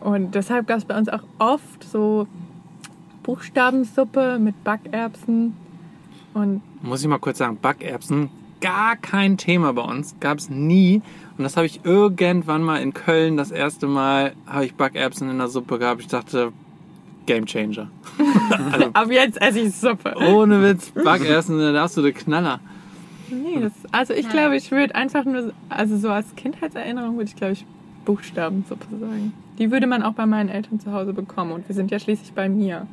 S3: Und deshalb gab es bei uns auch oft so Buchstabensuppe mit Backerbsen und
S1: Muss ich mal kurz sagen, Backerbsen, gar kein Thema bei uns. Gab es nie. Und das habe ich irgendwann mal in Köln das erste Mal, habe ich Backerbsen in der Suppe gehabt. Ich dachte, Game Changer. also,
S3: ab jetzt esse ich Suppe.
S1: ohne Witz, Backerbsen, da hast du den Knaller.
S3: Nee, das, also ich glaube, ich würde einfach nur, also so als Kindheitserinnerung würde ich, glaube ich, Buchstabensuppe sagen. Die würde man auch bei meinen Eltern zu Hause bekommen und wir sind ja schließlich bei mir.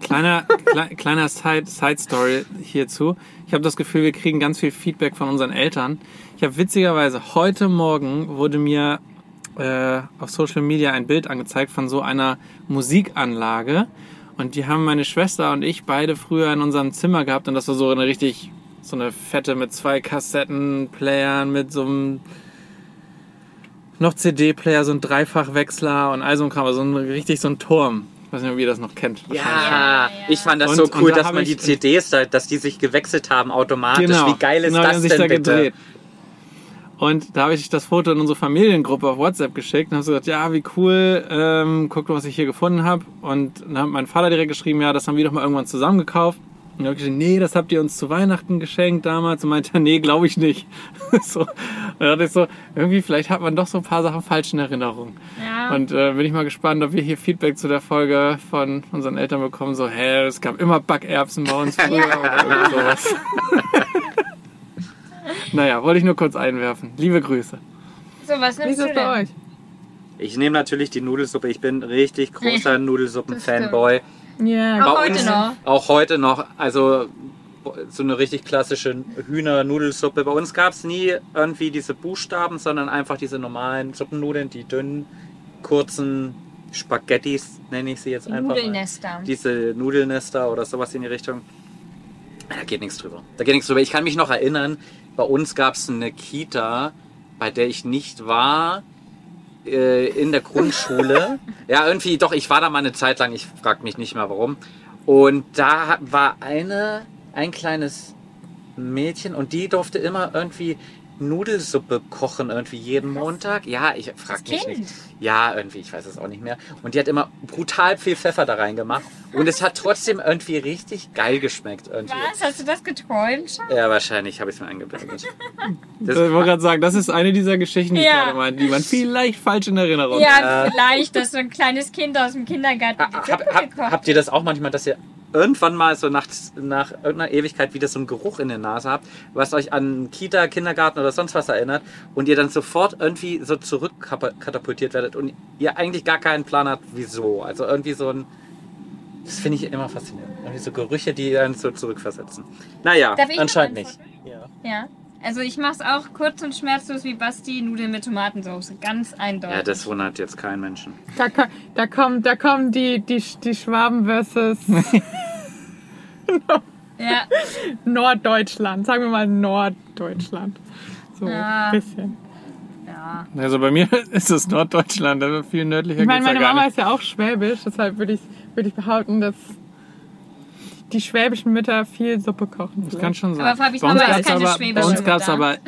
S1: Kleiner, kle kleiner Side, Side Story hierzu. Ich habe das Gefühl, wir kriegen ganz viel Feedback von unseren Eltern. Ich habe witzigerweise heute Morgen wurde mir äh, auf Social Media ein Bild angezeigt von so einer Musikanlage. Und die haben meine Schwester und ich beide früher in unserem Zimmer gehabt. Und das war so eine richtig, so eine fette mit zwei Kassettenplayern, mit so einem noch CD-Player, so ein Dreifachwechsler und all so ein Kram. Also so ein, richtig so ein Turm. Ich weiß nicht, ob ihr das noch kennt.
S4: Ja, ich fand das
S1: Und-
S4: so cool,
S1: da
S4: dass man die CDs, da, dass die sich gewechselt haben automatisch. Wie geil ist
S1: genau,
S4: das
S1: sich
S4: denn
S1: da
S4: bitte?
S1: gedreht. Und da habe ich das Foto in unsere Familiengruppe auf WhatsApp geschickt und habe so gesagt, ja, wie cool, ähm, guck mal, was ich hier gefunden habe. Und dann hat mein Vater direkt geschrieben, ja, das haben wir doch mal irgendwann zusammen gekauft. Und habe ich gesagt, nee, das habt ihr uns zu Weihnachten geschenkt damals. Und meinte, nee, glaube ich nicht. so. Und da dachte ich so, irgendwie, vielleicht hat man doch so ein paar Sachen falsch in Erinnerung.
S2: Ja.
S1: Und äh, bin ich mal gespannt, ob wir hier Feedback zu der Folge von unseren Eltern bekommen. So, hä, es gab immer Backerbsen bei uns früher oder irgend sowas. naja, wollte ich nur kurz einwerfen. Liebe Grüße.
S2: so, was
S3: Wie
S2: nimmst
S3: ist
S2: du
S3: bei euch?
S4: Ich nehme natürlich die Nudelsuppe. Ich bin richtig großer Nudelsuppen-Fanboy.
S3: Ja,
S2: Auch heute
S4: uns-
S2: noch.
S4: Auch heute noch. Also so eine richtig klassische Hühnernudelsuppe. Bei uns gab es nie irgendwie diese Buchstaben, sondern einfach diese normalen Suppennudeln, die dünnen, kurzen Spaghettis, nenne ich sie jetzt
S2: Die
S4: einfach.
S2: Nudelnester.
S4: Diese Nudelnester oder sowas in die Richtung. Da geht nichts drüber. Da geht nichts drüber. Ich kann mich noch erinnern, bei uns gab es eine Kita, bei der ich nicht war, äh, in der Grundschule. ja, irgendwie, doch, ich war da mal eine Zeit lang, ich frage mich nicht mehr warum. Und da war eine, ein kleines Mädchen und die durfte immer irgendwie Nudelsuppe kochen, irgendwie jeden Montag. Ja, ich frage
S2: Das
S4: mich nicht. Ja, irgendwie, ich weiß es auch nicht mehr. Und die hat immer brutal viel Pfeffer da reingemacht. Und es hat trotzdem irgendwie richtig geil geschmeckt. Irgendwie.
S2: Was? Hast du das geträumt? schon?
S4: Ja, wahrscheinlich habe ich es mir eingebildet.
S1: Das, ich wollte gerade sagen, das ist eine dieser Geschichten, die ich
S2: Ja.
S1: meinte, die man vielleicht falsch in Erinnerung hat.
S2: Ja, vielleicht, dass so ein kleines Kind aus dem Kindergarten
S4: hab, hab, habt ihr das auch manchmal, dass ihr irgendwann mal so nach, nach irgendeiner Ewigkeit wieder so einen Geruch in der Nase habt, was euch an Kita, Kindergarten oder sonst was erinnert und ihr dann sofort irgendwie so zurückkatapultiert werdet und ihr eigentlich gar keinen Plan habt, wieso. Also irgendwie so ein. Das finde ich immer faszinierend. Irgendwie so Gerüche, die einen so zurückversetzen. Naja, anscheinend nicht.
S2: antworten? Ja. Also ich mach's auch kurz und schmerzlos wie Basti, Nudeln mit Tomatensauce. Ganz eindeutig.
S4: Ja, das wundert jetzt keinen Menschen.
S3: da, da kommt, da kommen die, die, die Schwaben versus
S2: ja.
S3: Norddeutschland. Sagen wir mal Norddeutschland. So
S2: Ja.
S3: ein bisschen.
S2: Ja.
S1: Also bei mir ist es Norddeutschland, aber viel nördlicher
S3: Ich meine,
S1: geht's
S3: meine
S1: ja gar
S3: Mama
S1: nicht.
S3: ist ja auch schwäbisch, deshalb würde ich, würde ich behaupten, dass die schwäbischen Mütter viel Suppe kochen.
S1: Das kann schon sein.
S2: Aber Fabis Mama ist keine
S1: aber,
S2: schwäbische
S1: Bei uns gab es
S2: Mutter.
S1: aber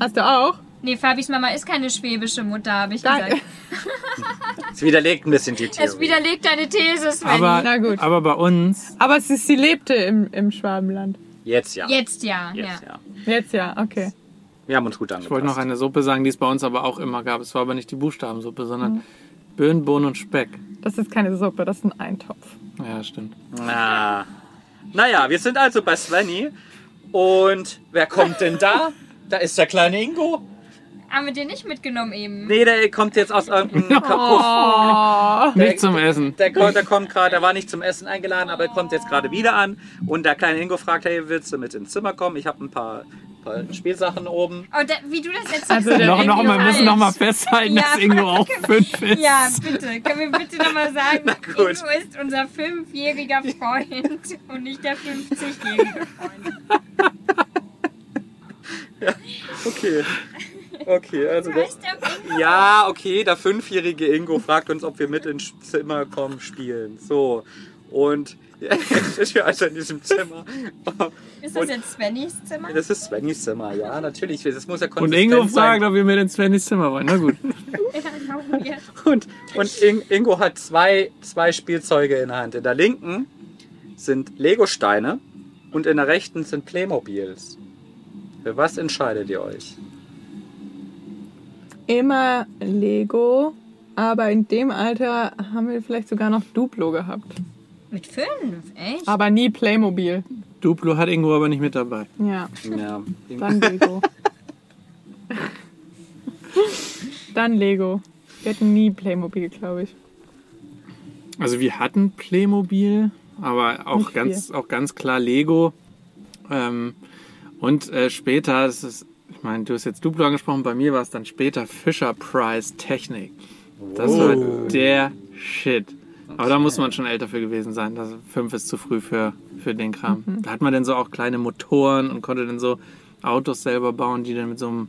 S3: Hast du auch?
S2: Nee, Fabis Mama ist keine schwäbische Mutter, habe ich
S3: Da,
S2: gesagt.
S4: Es widerlegt ein bisschen die Theorie.
S2: Es widerlegt deine These, Sven.
S1: Aber,
S3: Na gut.
S1: aber bei uns,
S3: aber ist, sie lebte im, im Schwabenland.
S4: Jetzt ja.
S2: Jetzt ja.
S4: Jetzt
S2: ja.
S4: ja.
S3: Jetzt ja, okay.
S4: Wir haben uns gut
S1: ich
S4: angepasst.
S1: wollte noch eine Suppe sagen, die es bei uns aber auch immer gab. Es war aber nicht die Buchstabensuppe, sondern
S3: Mhm.
S1: Birnen, Bohnen und Speck.
S3: Das ist keine Suppe, das ist ein Eintopf.
S1: Ja, stimmt.
S4: Na. Naja, wir sind also bei Svenny. Und wer kommt denn da? Da ist der kleine Ingo.
S2: Haben wir den nicht mitgenommen eben?
S4: Nee, der kommt jetzt aus irgendeinem Kapuff.
S3: Oh,
S1: Nicht zum Essen.
S4: Der, kommt- der kommt gerade, der war nicht zum Essen eingeladen, aber er kommt jetzt gerade wieder an. Und der kleine Ingo fragt, hey, willst du mit ins Zimmer kommen? Ich habe ein paar, paar Spielsachen oben.
S2: Oh, da, wie du das erzählst.
S3: Also der
S1: Noch, noch mal, wir müssen noch mal
S2: falsch.
S1: festhalten,
S2: Ja.
S1: dass Ingo auch fünf ist.
S2: Ja, bitte. Können wir bitte nochmal sagen,
S4: gut.
S2: Ingo ist unser fünfjähriger Freund und nicht der 50-jährige Freund.
S4: Okay. Okay, also der? Ja, okay, der fünfjährige Ingo fragt uns, ob wir mit ins Zimmer kommen spielen. So. Und jetzt sind wir also in diesem Zimmer.
S2: Ist das
S4: Und-
S2: jetzt Svennys Zimmer?
S4: Das ist Svennys Zimmer, ja, natürlich. Das muss ja
S1: Und Ingo
S4: sein.
S1: fragt, ob wir mit ins Svennys Zimmer wollen. Na gut.
S2: Ja, genau, ja.
S4: Und, und In- Ingo hat zwei, zwei Spielzeuge in der Hand. In der linken sind Lego-Steine und in der rechten sind Playmobils. Für was entscheidet ihr euch?
S3: Immer Lego, aber in dem Alter haben wir vielleicht sogar noch Duplo gehabt.
S2: Mit fünf, echt?
S3: Aber nie Playmobil.
S1: Duplo hat Ingo aber nicht mit dabei.
S3: Ja,
S4: Ja,
S3: dann Lego. dann Lego. Wir hatten nie Playmobil, glaube ich.
S1: Also wir hatten Playmobil, aber auch ganz, auch ganz klar Lego. Ähm, und äh, später, das ist, ich meine, du hast jetzt Duplo angesprochen, bei mir war es dann später Fisher Price Technik. Das war der Shit. Aber da muss man schon älter für gewesen sein. Das, fünf ist zu früh für, für den Kram. Da hat man dann so auch kleine Motoren und konnte dann so Autos selber bauen, die dann mit so einem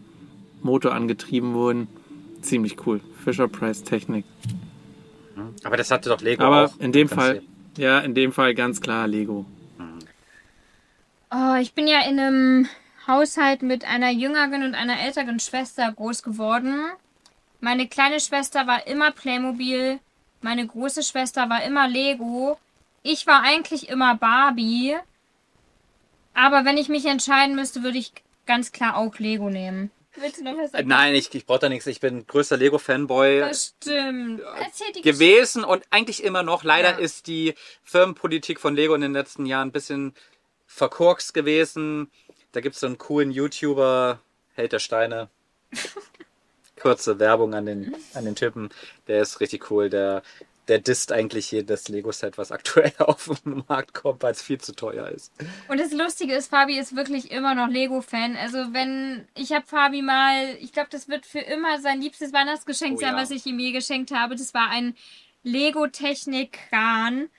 S1: Motor angetrieben wurden. Ziemlich cool. Fisher Price Technik.
S4: Aber das hatte doch Lego
S1: Aber
S4: auch.
S1: in dem Fall, ja, in dem Fall ganz klar Lego.
S2: Oh, ich bin ja in einem Haushalt mit einer jüngeren und einer älteren Schwester groß geworden. Meine kleine Schwester war immer Playmobil, meine große Schwester war immer Lego. Ich war eigentlich immer Barbie. Aber wenn ich mich entscheiden müsste, würde ich ganz klar auch Lego nehmen. Willst du noch was sagen?
S4: Nein, ich, ich brauche da nichts. Ich bin größter Lego-Fanboy
S2: Das stimmt. Erzähl die
S4: gewesen und eigentlich immer noch. Leider
S2: Ja.
S4: ist die Firmenpolitik von Lego in den letzten Jahren ein bisschen verkorkst gewesen. Da gibt es so einen coolen YouTuber, Held der Steine. Kurze Werbung an den, an den Typen. Der ist richtig cool. Der, der disst eigentlich jedes Lego-Set, was aktuell auf den Markt kommt, weil es viel zu teuer ist.
S2: Und das Lustige ist, Fabi ist wirklich immer noch Lego-Fan. Also wenn, ich habe Fabi mal, ich glaube, das wird für immer sein liebstes Weihnachtsgeschenk
S4: Oh
S2: sein,
S4: ja.
S2: was ich ihm je geschenkt habe. Das war ein Lego-Technik-Kran.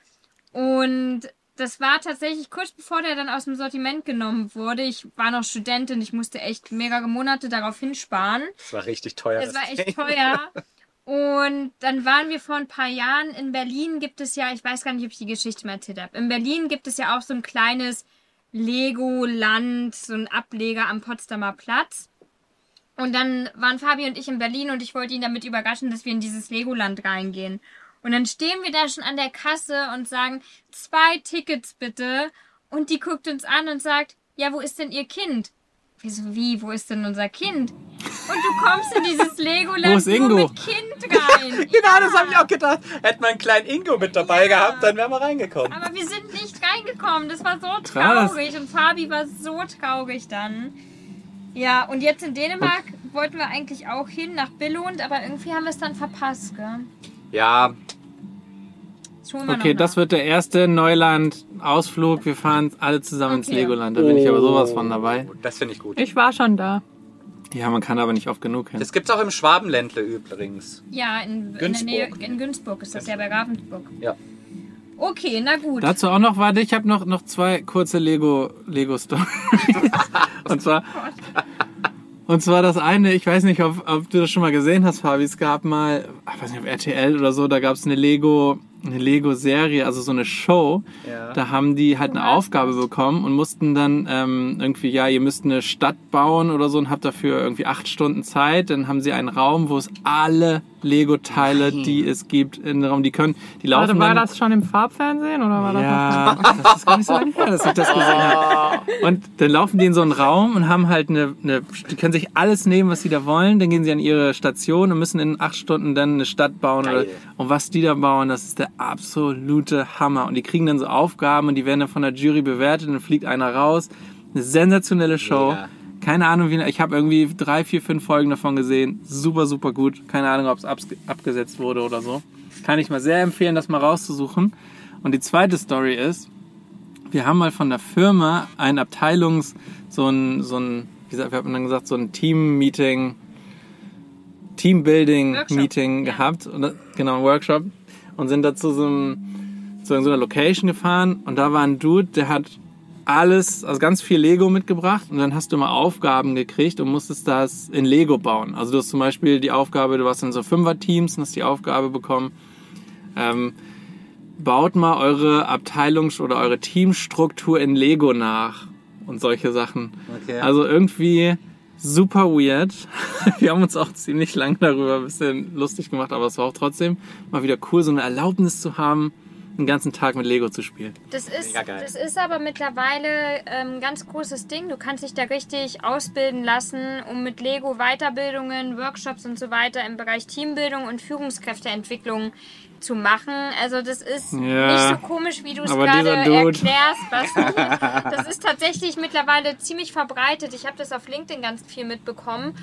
S2: Und das war tatsächlich kurz bevor der dann aus dem Sortiment genommen wurde. Ich war noch Studentin, ich musste echt mehrere Monate darauf hinsparen.
S4: Das war richtig teuer.
S2: Das war echt teuer. Und dann waren wir vor ein paar Jahren in Berlin. Gibt es ja, ich weiß gar nicht, ob ich die Geschichte mal erzählt habe. In Berlin gibt es ja auch so ein kleines Lego-Land, so ein Ableger am Potsdamer Platz. Und dann waren Fabi und ich in Berlin und ich wollte ihn damit überraschen, dass wir in dieses Legoland reingehen. Und dann stehen wir da schon an der Kasse und sagen, zwei Tickets bitte. Und die guckt uns an und sagt, ja, wo ist denn ihr Kind? Wir so, wie, wo ist denn unser Kind? Und du kommst in dieses Legoland
S1: Wo ist Ingo?
S2: nur mit Kind rein.
S4: Genau, das habe ich auch gedacht. Hätte man einen kleinen Ingo mit dabei
S2: Ja.
S4: gehabt, dann wären wir reingekommen.
S2: Aber wir sind nicht reingekommen. Das war so
S1: Krass.
S2: traurig. Und Fabi war so traurig dann. Ja, und jetzt in Dänemark wollten wir eigentlich auch hin, nach Billund, aber irgendwie haben wir es dann verpasst, gell?
S4: Ja,
S1: Okay, das wird der erste Neuland-Ausflug. Wir fahren alle zusammen ins
S2: Okay.
S1: Legoland. Da bin ich aber sowas von dabei.
S4: Oh, Das finde ich gut.
S3: Ich war schon da.
S1: Ja, man kann aber nicht oft genug hin.
S4: Das gibt's auch im Schwabenländle übrigens.
S2: Ja, in, in der
S4: Günzburg.
S2: Nähe, in Günzburg ist das ja bei Ravensburg.
S4: Ja.
S2: Okay, na gut.
S1: Dazu auch noch, warte, ich habe noch, noch zwei kurze Lego, Lego Stories. und zwar, und zwar das eine, ich weiß nicht, ob, ob du das schon mal gesehen hast, Fabi, es gab mal, ich weiß nicht, auf RTL oder so, da gab es eine Lego, eine Lego-Serie, also so eine Show.
S4: Ja.
S1: Da haben die halt eine Aufgabe bekommen und mussten dann ähm, irgendwie, ja, ihr müsst eine Stadt bauen oder so und habt dafür irgendwie acht Stunden Zeit. Dann haben sie einen Raum, wo es alle Lego-Teile, die es gibt, in den Raum, die können, die laufen
S3: Warte, war
S1: dann,
S3: das schon im Farbfernsehen oder war das noch?
S1: ja, das ist gar nicht so lange her, dass ich das gesehen habe. Und dann laufen die in so einen Raum und haben halt eine, eine, die können sich alles nehmen, was sie da wollen. Dann gehen sie an ihre Station und müssen in acht Stunden dann eine Stadt bauen. Oder, und was die da bauen, das ist der absolute Hammer. Und die kriegen dann so Aufgaben und die werden dann von der Jury bewertet und dann fliegt einer raus. Eine sensationelle Show.
S4: Mega.
S1: Keine Ahnung, wie, ich habe irgendwie drei, vier, fünf Folgen davon gesehen. Super, super gut. Keine Ahnung, ob es abgesetzt wurde oder so. Kann ich mal sehr empfehlen, das mal rauszusuchen. Und die zweite Story ist, wir haben mal von der Firma ein Abteilungs, so ein, so ein, wie sagt- wie hat man dann gesagt, so ein Team-Meeting, Teambuilding-Meeting
S2: ja.
S1: gehabt. Und, genau, ein Workshop. Und sind da zu so, einem, zu so einer Location gefahren. Und da war ein Dude, der hat alles, also ganz viel Lego mitgebracht. Und dann hast du immer Aufgaben gekriegt und musstest das in Lego bauen. Also du hast zum Beispiel die Aufgabe, du warst in so Fünfer-Teams und hast die Aufgabe bekommen, ähm, baut mal eure Abteilungs- oder eure Teamstruktur in Lego nach und solche Sachen.
S4: Okay.
S1: Also irgendwie super weird. Wir haben uns auch ziemlich lang darüber ein bisschen lustig gemacht, aber es war auch trotzdem mal wieder cool, so eine Erlaubnis zu haben, den ganzen Tag mit Lego zu spielen.
S2: Das ist, das ist aber mittlerweile ähm, ein ganz großes Ding. Du kannst dich da richtig ausbilden lassen, um mit Lego Weiterbildungen, Workshops und so weiter im Bereich Teambildung und Führungskräfteentwicklung zu machen. Also das ist
S1: Ja,
S2: nicht so komisch, wie du es gerade erklärst, Basti. Das ist tatsächlich mittlerweile ziemlich verbreitet. Ich habe das auf LinkedIn ganz viel mitbekommen.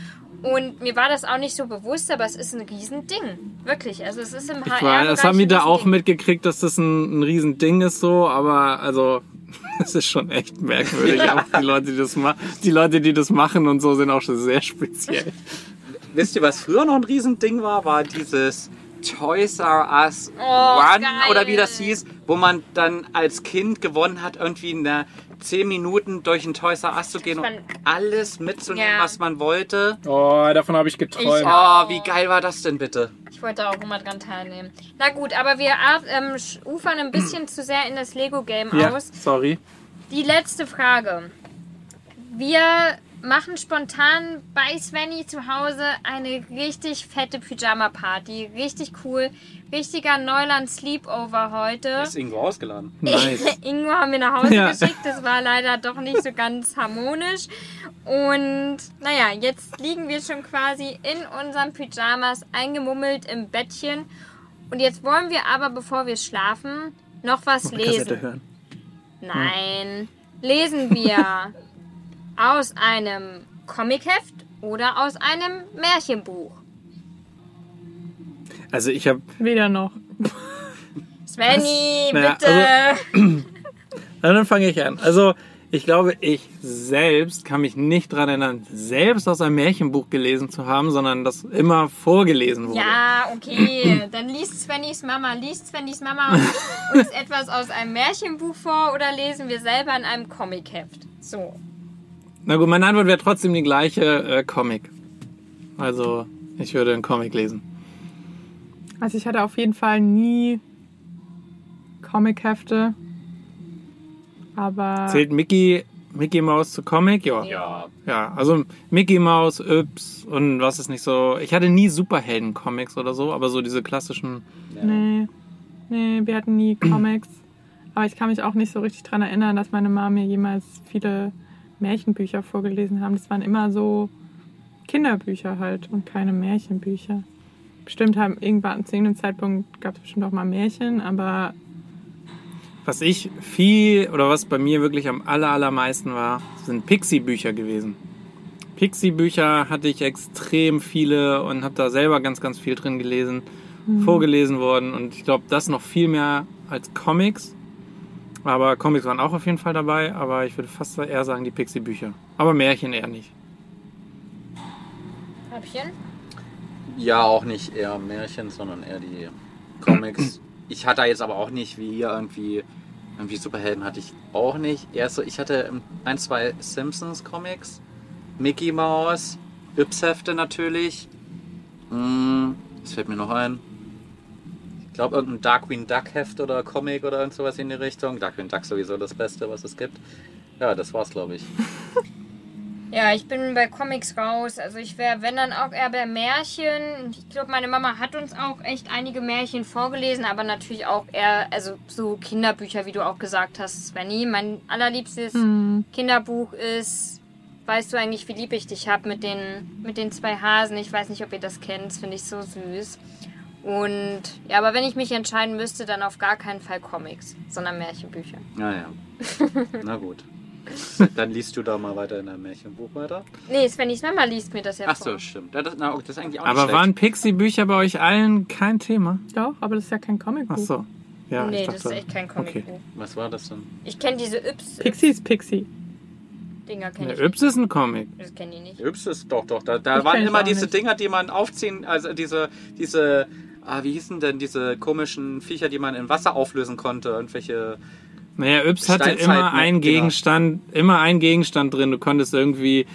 S2: Und mir war das auch nicht so bewusst, aber es ist ein Riesending. Wirklich. Also es ist im HR.
S1: Ich war, das haben wir da auch mitgekriegt, dass das ein, ein Riesending ist so, aber also es ist schon echt merkwürdig. Auch die Leute, die das machen, die Leute, die das machen und so, sind auch schon sehr speziell.
S4: Wisst ihr, was früher noch ein Riesending war? War dieses Toys R Us
S2: Oh,
S4: Run
S2: geil.
S4: oder wie das hieß, wo man dann als Kind gewonnen hat, irgendwie in 10 Minuten durch ein Toys R Us zu gehen und alles mitzunehmen,
S2: Ja.
S4: was man wollte.
S1: Oh, davon habe ich geträumt.
S2: Ich
S4: Oh, wie geil war das denn bitte?
S2: Ich wollte auch immer dran teilnehmen. Na gut, aber wir ähm, ufern ein bisschen zu sehr in das Lego-Game
S1: ja,
S2: aus.
S1: sorry.
S2: Die letzte Frage. Wir machen spontan bei Svenny zu Hause eine richtig fette Pyjama-Party. Richtig cool. Richtiger Neuland Sleepover heute.
S4: Ist irgendwo ausgeladen.
S1: Nice.
S2: Ingo haben wir nach Hause
S1: Ja.
S2: geschickt. Das war leider doch nicht so ganz harmonisch. Und naja, jetzt liegen wir schon quasi in unseren Pyjamas eingemummelt im Bettchen. Und jetzt wollen wir aber, bevor wir schlafen, noch was
S1: Kassette
S2: lesen.
S1: hören.
S2: Nein. Lesen wir aus einem Comicheft oder aus einem Märchenbuch.
S1: Also ich habe,
S3: Weder noch.
S2: Svenny,
S1: Naja,
S2: bitte.
S1: dann fange ich an. Also ich glaube, ich selbst kann mich nicht daran erinnern, selbst aus einem Märchenbuch gelesen zu haben, sondern das immer vorgelesen wurde.
S2: Ja, okay. Dann liest Svennys Mama, liest Svennys Mama uns etwas aus einem Märchenbuch vor oder lesen wir selber in einem Comicheft? So.
S1: Na gut, meine Antwort wäre trotzdem die gleiche, äh, Comic. Also ich würde einen Comic lesen.
S3: Also ich hatte auf jeden Fall nie Comichefte. Aber
S1: Zählt Mickey, Mickey Mouse zu Comic? Ja.
S4: Ja.
S1: Ja, also Mickey Mouse, Yps und was ist nicht so. Ich hatte nie Superhelden-Comics oder so, aber so diese klassischen.
S3: nee, nee, wir hatten nie Comics. Aber ich kann mich auch nicht so richtig dran erinnern, dass meine Mama mir jemals viele Märchenbücher vorgelesen haben. Das waren immer so Kinderbücher halt und keine Märchenbücher. Bestimmt haben irgendwann zu irgendeinem Zeitpunkt gab es bestimmt auch mal Märchen, aber
S1: Was ich viel oder was bei mir wirklich am aller, allermeisten war, sind Pixie-Bücher gewesen. Pixie-Bücher hatte ich extrem viele und habe da selber ganz, ganz viel drin gelesen, vorgelesen worden und ich glaube, das noch viel mehr als Comics. Aber Comics waren auch auf jeden Fall dabei, aber ich würde fast eher sagen die Pixie-Bücher. Aber Märchen eher nicht.
S2: Häppchen?
S4: Ja, auch nicht eher Märchen, sondern eher die Comics. Ich hatte jetzt aber auch nicht wie ihr irgendwie, irgendwie Superhelden hatte ich auch nicht. Eher so, ich hatte ein, zwei Simpsons Comics, Mickey Mouse, Yps-Hefte natürlich. Hm, was fällt mir noch ein? Ich glaube irgendein Darkwing Duck Heft oder Comic oder irgend sowas in die Richtung. Darkwing Duck sowieso das Beste, was es gibt. Ja, das war's, glaube ich.
S2: Ja, ich bin bei Comics raus. Also ich wäre, wenn dann auch eher bei Märchen. Ich glaube, meine Mama hat uns auch echt einige Märchen vorgelesen, aber natürlich auch eher, also so Kinderbücher, wie du auch gesagt hast, Svenny. Mein allerliebstes Kinderbuch ist, weißt du eigentlich, wie lieb ich dich hab mit den, mit den zwei Hasen. Ich weiß nicht, ob ihr das kennt, das finde ich so süß. Und ja, aber wenn ich mich entscheiden müsste, dann auf gar keinen Fall Comics, sondern Märchenbücher.
S4: Naja. Na gut. Dann liest du da mal weiter in deinem Märchenbuch weiter.
S2: Nee, Svennys Mama liest mir das ja
S4: Ach
S2: vor.
S4: so, stimmt. Ja, das, na, okay, das ist eigentlich auch
S1: Aber waren Pixie-Bücher bei euch allen kein Thema?
S3: doch, aber das ist ja kein Comicbuch.
S1: Ach so. Ja,
S2: nee,
S1: ich
S2: das ist
S1: dachte,
S2: echt kein Comicbuch.
S4: Was war das denn?
S2: Ich kenne diese Yps.
S3: Pixie ist Pixie.
S2: Dinger kenne ich.
S1: Der Yps ist ein Comic.
S2: Das kenne ich nicht.
S4: Yps ist doch, doch. Da, da
S3: Ich
S4: waren
S3: ich
S4: immer diese
S3: nicht.
S4: Dinger, die man aufziehen, also diese, diese, ah, wie hießen denn diese komischen Viecher, die man in Wasser auflösen konnte? Irgendwelche.
S1: Naja, Yps hatte immer einen. Gegenstand, immer einen Gegenstand drin. Du konntest irgendwie,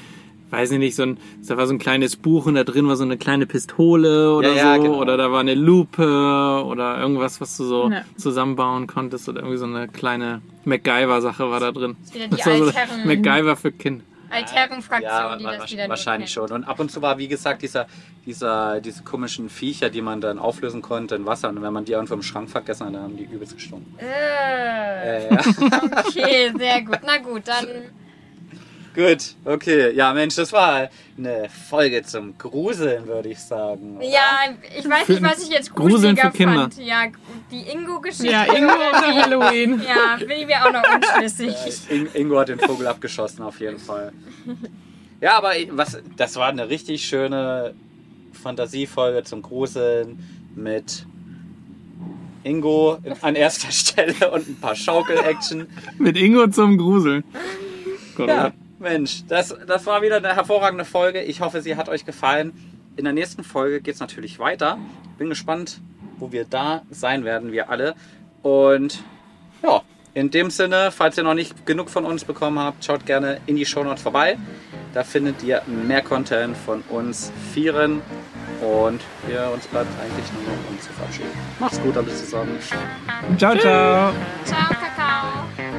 S1: weiß ich nicht, so ein, da war so ein kleines Buch und da drin war so eine kleine Pistole oder
S4: Ja, ja,
S1: so.
S4: genau.
S1: Oder da war eine Lupe oder irgendwas, was du so
S3: Ja.
S1: zusammenbauen konntest. Oder irgendwie so eine kleine MacGyver-Sache war da drin.
S2: Das
S1: Das war so MacGyver für Kinder.
S2: Altherren-Fraktion,
S4: Ja,
S2: die das wieder
S4: wahrscheinlich schon. Und ab und zu war, wie gesagt, dieser, dieser, diese komischen Viecher, die man dann auflösen konnte in Wasser. Und wenn man die irgendwo im Schrank vergessen hat, dann haben die übelst gestunken.
S2: Äh,
S4: Äh, ja.
S2: okay, sehr gut. Na gut, dann
S4: Gut, okay. Ja, Mensch, das war eine Folge zum Gruseln, würde ich sagen. oder?
S2: Ja, ich weiß nicht, was ich jetzt
S1: Gruseln
S2: gruseliger
S1: für Kinder.
S2: fand. Ja, die Ingo-Geschichte.
S3: Ja, Ingo oder Halloween.
S2: Ja, bin ich mir auch noch unschlüssig.
S4: In, Ingo hat den Vogel abgeschossen, auf jeden Fall. Ja, aber was, das war eine richtig schöne Fantasiefolge zum Gruseln mit Ingo an erster Stelle und ein paar Schaukel-Action.
S1: Mit Ingo zum Gruseln. Gott,
S4: Ja,
S1: oder?
S4: Mensch, das, das war wieder eine hervorragende Folge. Ich hoffe, sie hat euch gefallen. In der nächsten Folge geht es natürlich weiter. Bin gespannt, wo wir da sein werden, wir alle. Und ja, in dem Sinne, falls ihr noch nicht genug von uns bekommen habt, schaut gerne in die Shownotes vorbei. Da findet ihr mehr Content von uns Vieren. Und wir uns bleibt eigentlich nur noch uns zu verabschieden. Macht's gut, alle zusammen.
S1: Ciao, ciao.
S2: Ciao.